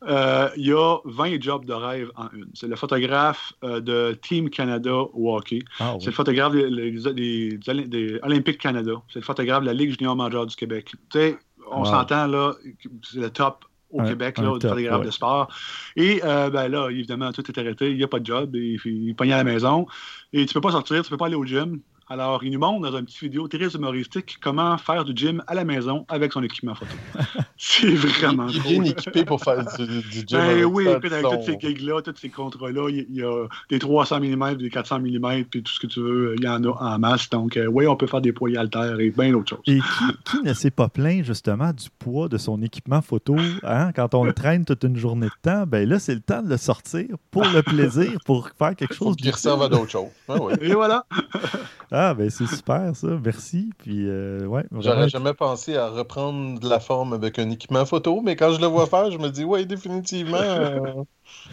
S3: euh, il y a 20 jobs de rêve en une. C'est le photographe euh, de Team Canada au hockey. Ah, c'est le photographe des, Olympiques Canada. C'est le photographe de la Ligue junior majeure du Québec. Tu sais, on s'entend là, c'est le top au Québec, là, top, photographe de sport. Et euh, ben là, évidemment, tout est arrêté. Il n'y a pas de job. Il, il pogné à la maison. Et tu ne peux pas sortir, tu ne peux pas aller au gym. Alors, il nous montre dans une petite vidéo très humoristique comment faire du gym à la maison avec son équipement photo. *laughs* c'est vraiment
S2: Il est bien équipé pour faire du, gym.
S3: Ben, oui, avec toutes ces gigs-là, tous ces contrats-là, il y a des 300 mm, des 400 mm, puis tout ce que tu veux, il y en a en masse. Donc, euh, oui, on peut faire des poids haltères et bien d'autres choses.
S1: Et qui, ne s'est pas plaint justement du poids de son équipement photo hein? quand on le traîne toute une journée de temps? Ben là, c'est le temps de le sortir pour le plaisir, pour faire quelque chose.
S2: Qui resserve à d'autres choses. Ah
S3: et voilà. *laughs*
S1: Ah, ben c'est super ça, merci. Puis, euh, ouais,
S2: J'aurais jamais pensé à reprendre de la forme avec un équipement photo, mais quand je le vois faire, je me dis, ouais, définitivement. *laughs*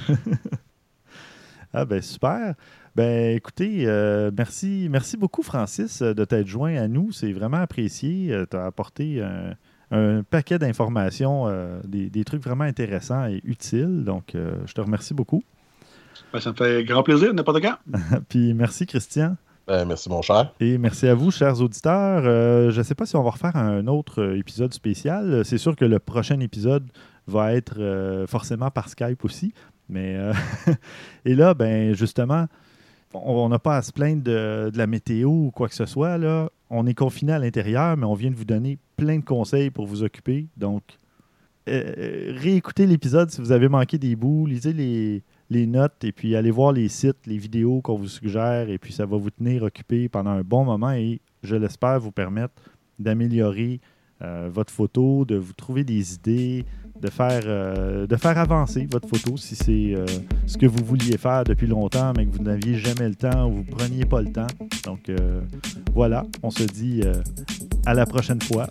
S2: Euh.
S1: ah, ben super. Ben écoutez, euh, merci, merci beaucoup, Francis, de t'être joint à nous. C'est vraiment apprécié. tu as apporté un, paquet d'informations, des, des, trucs vraiment intéressants et utiles. Donc, je te remercie beaucoup.
S3: Ben, ça me fait grand plaisir, n'importe quand. *laughs*
S1: Puis merci, Christian.
S2: Ben, merci, mon cher.
S1: Et merci à vous, chers auditeurs. Euh, je ne sais pas si on va refaire un autre euh, épisode spécial. C'est sûr que le prochain épisode va être euh, forcément par Skype aussi. Mais *laughs* et là, ben justement, on n'a pas à se plaindre de, la météo ou quoi que ce soit. On est confiné à l'intérieur, mais on vient de vous donner plein de conseils pour vous occuper. Donc, réécoutez l'épisode si vous avez manqué des bouts, lisez les, les notes et puis allez voir les sites, les vidéos qu'on vous suggère et puis ça va vous tenir occupé pendant un bon moment et je l'espère vous permettre d'améliorer euh, votre photo, de vous trouver des idées, de faire, euh, avancer votre photo si c'est euh, ce que vous vouliez faire depuis longtemps mais que vous n'aviez jamais le temps ou vous ne preniez pas le temps. Donc voilà, on se dit à la prochaine fois.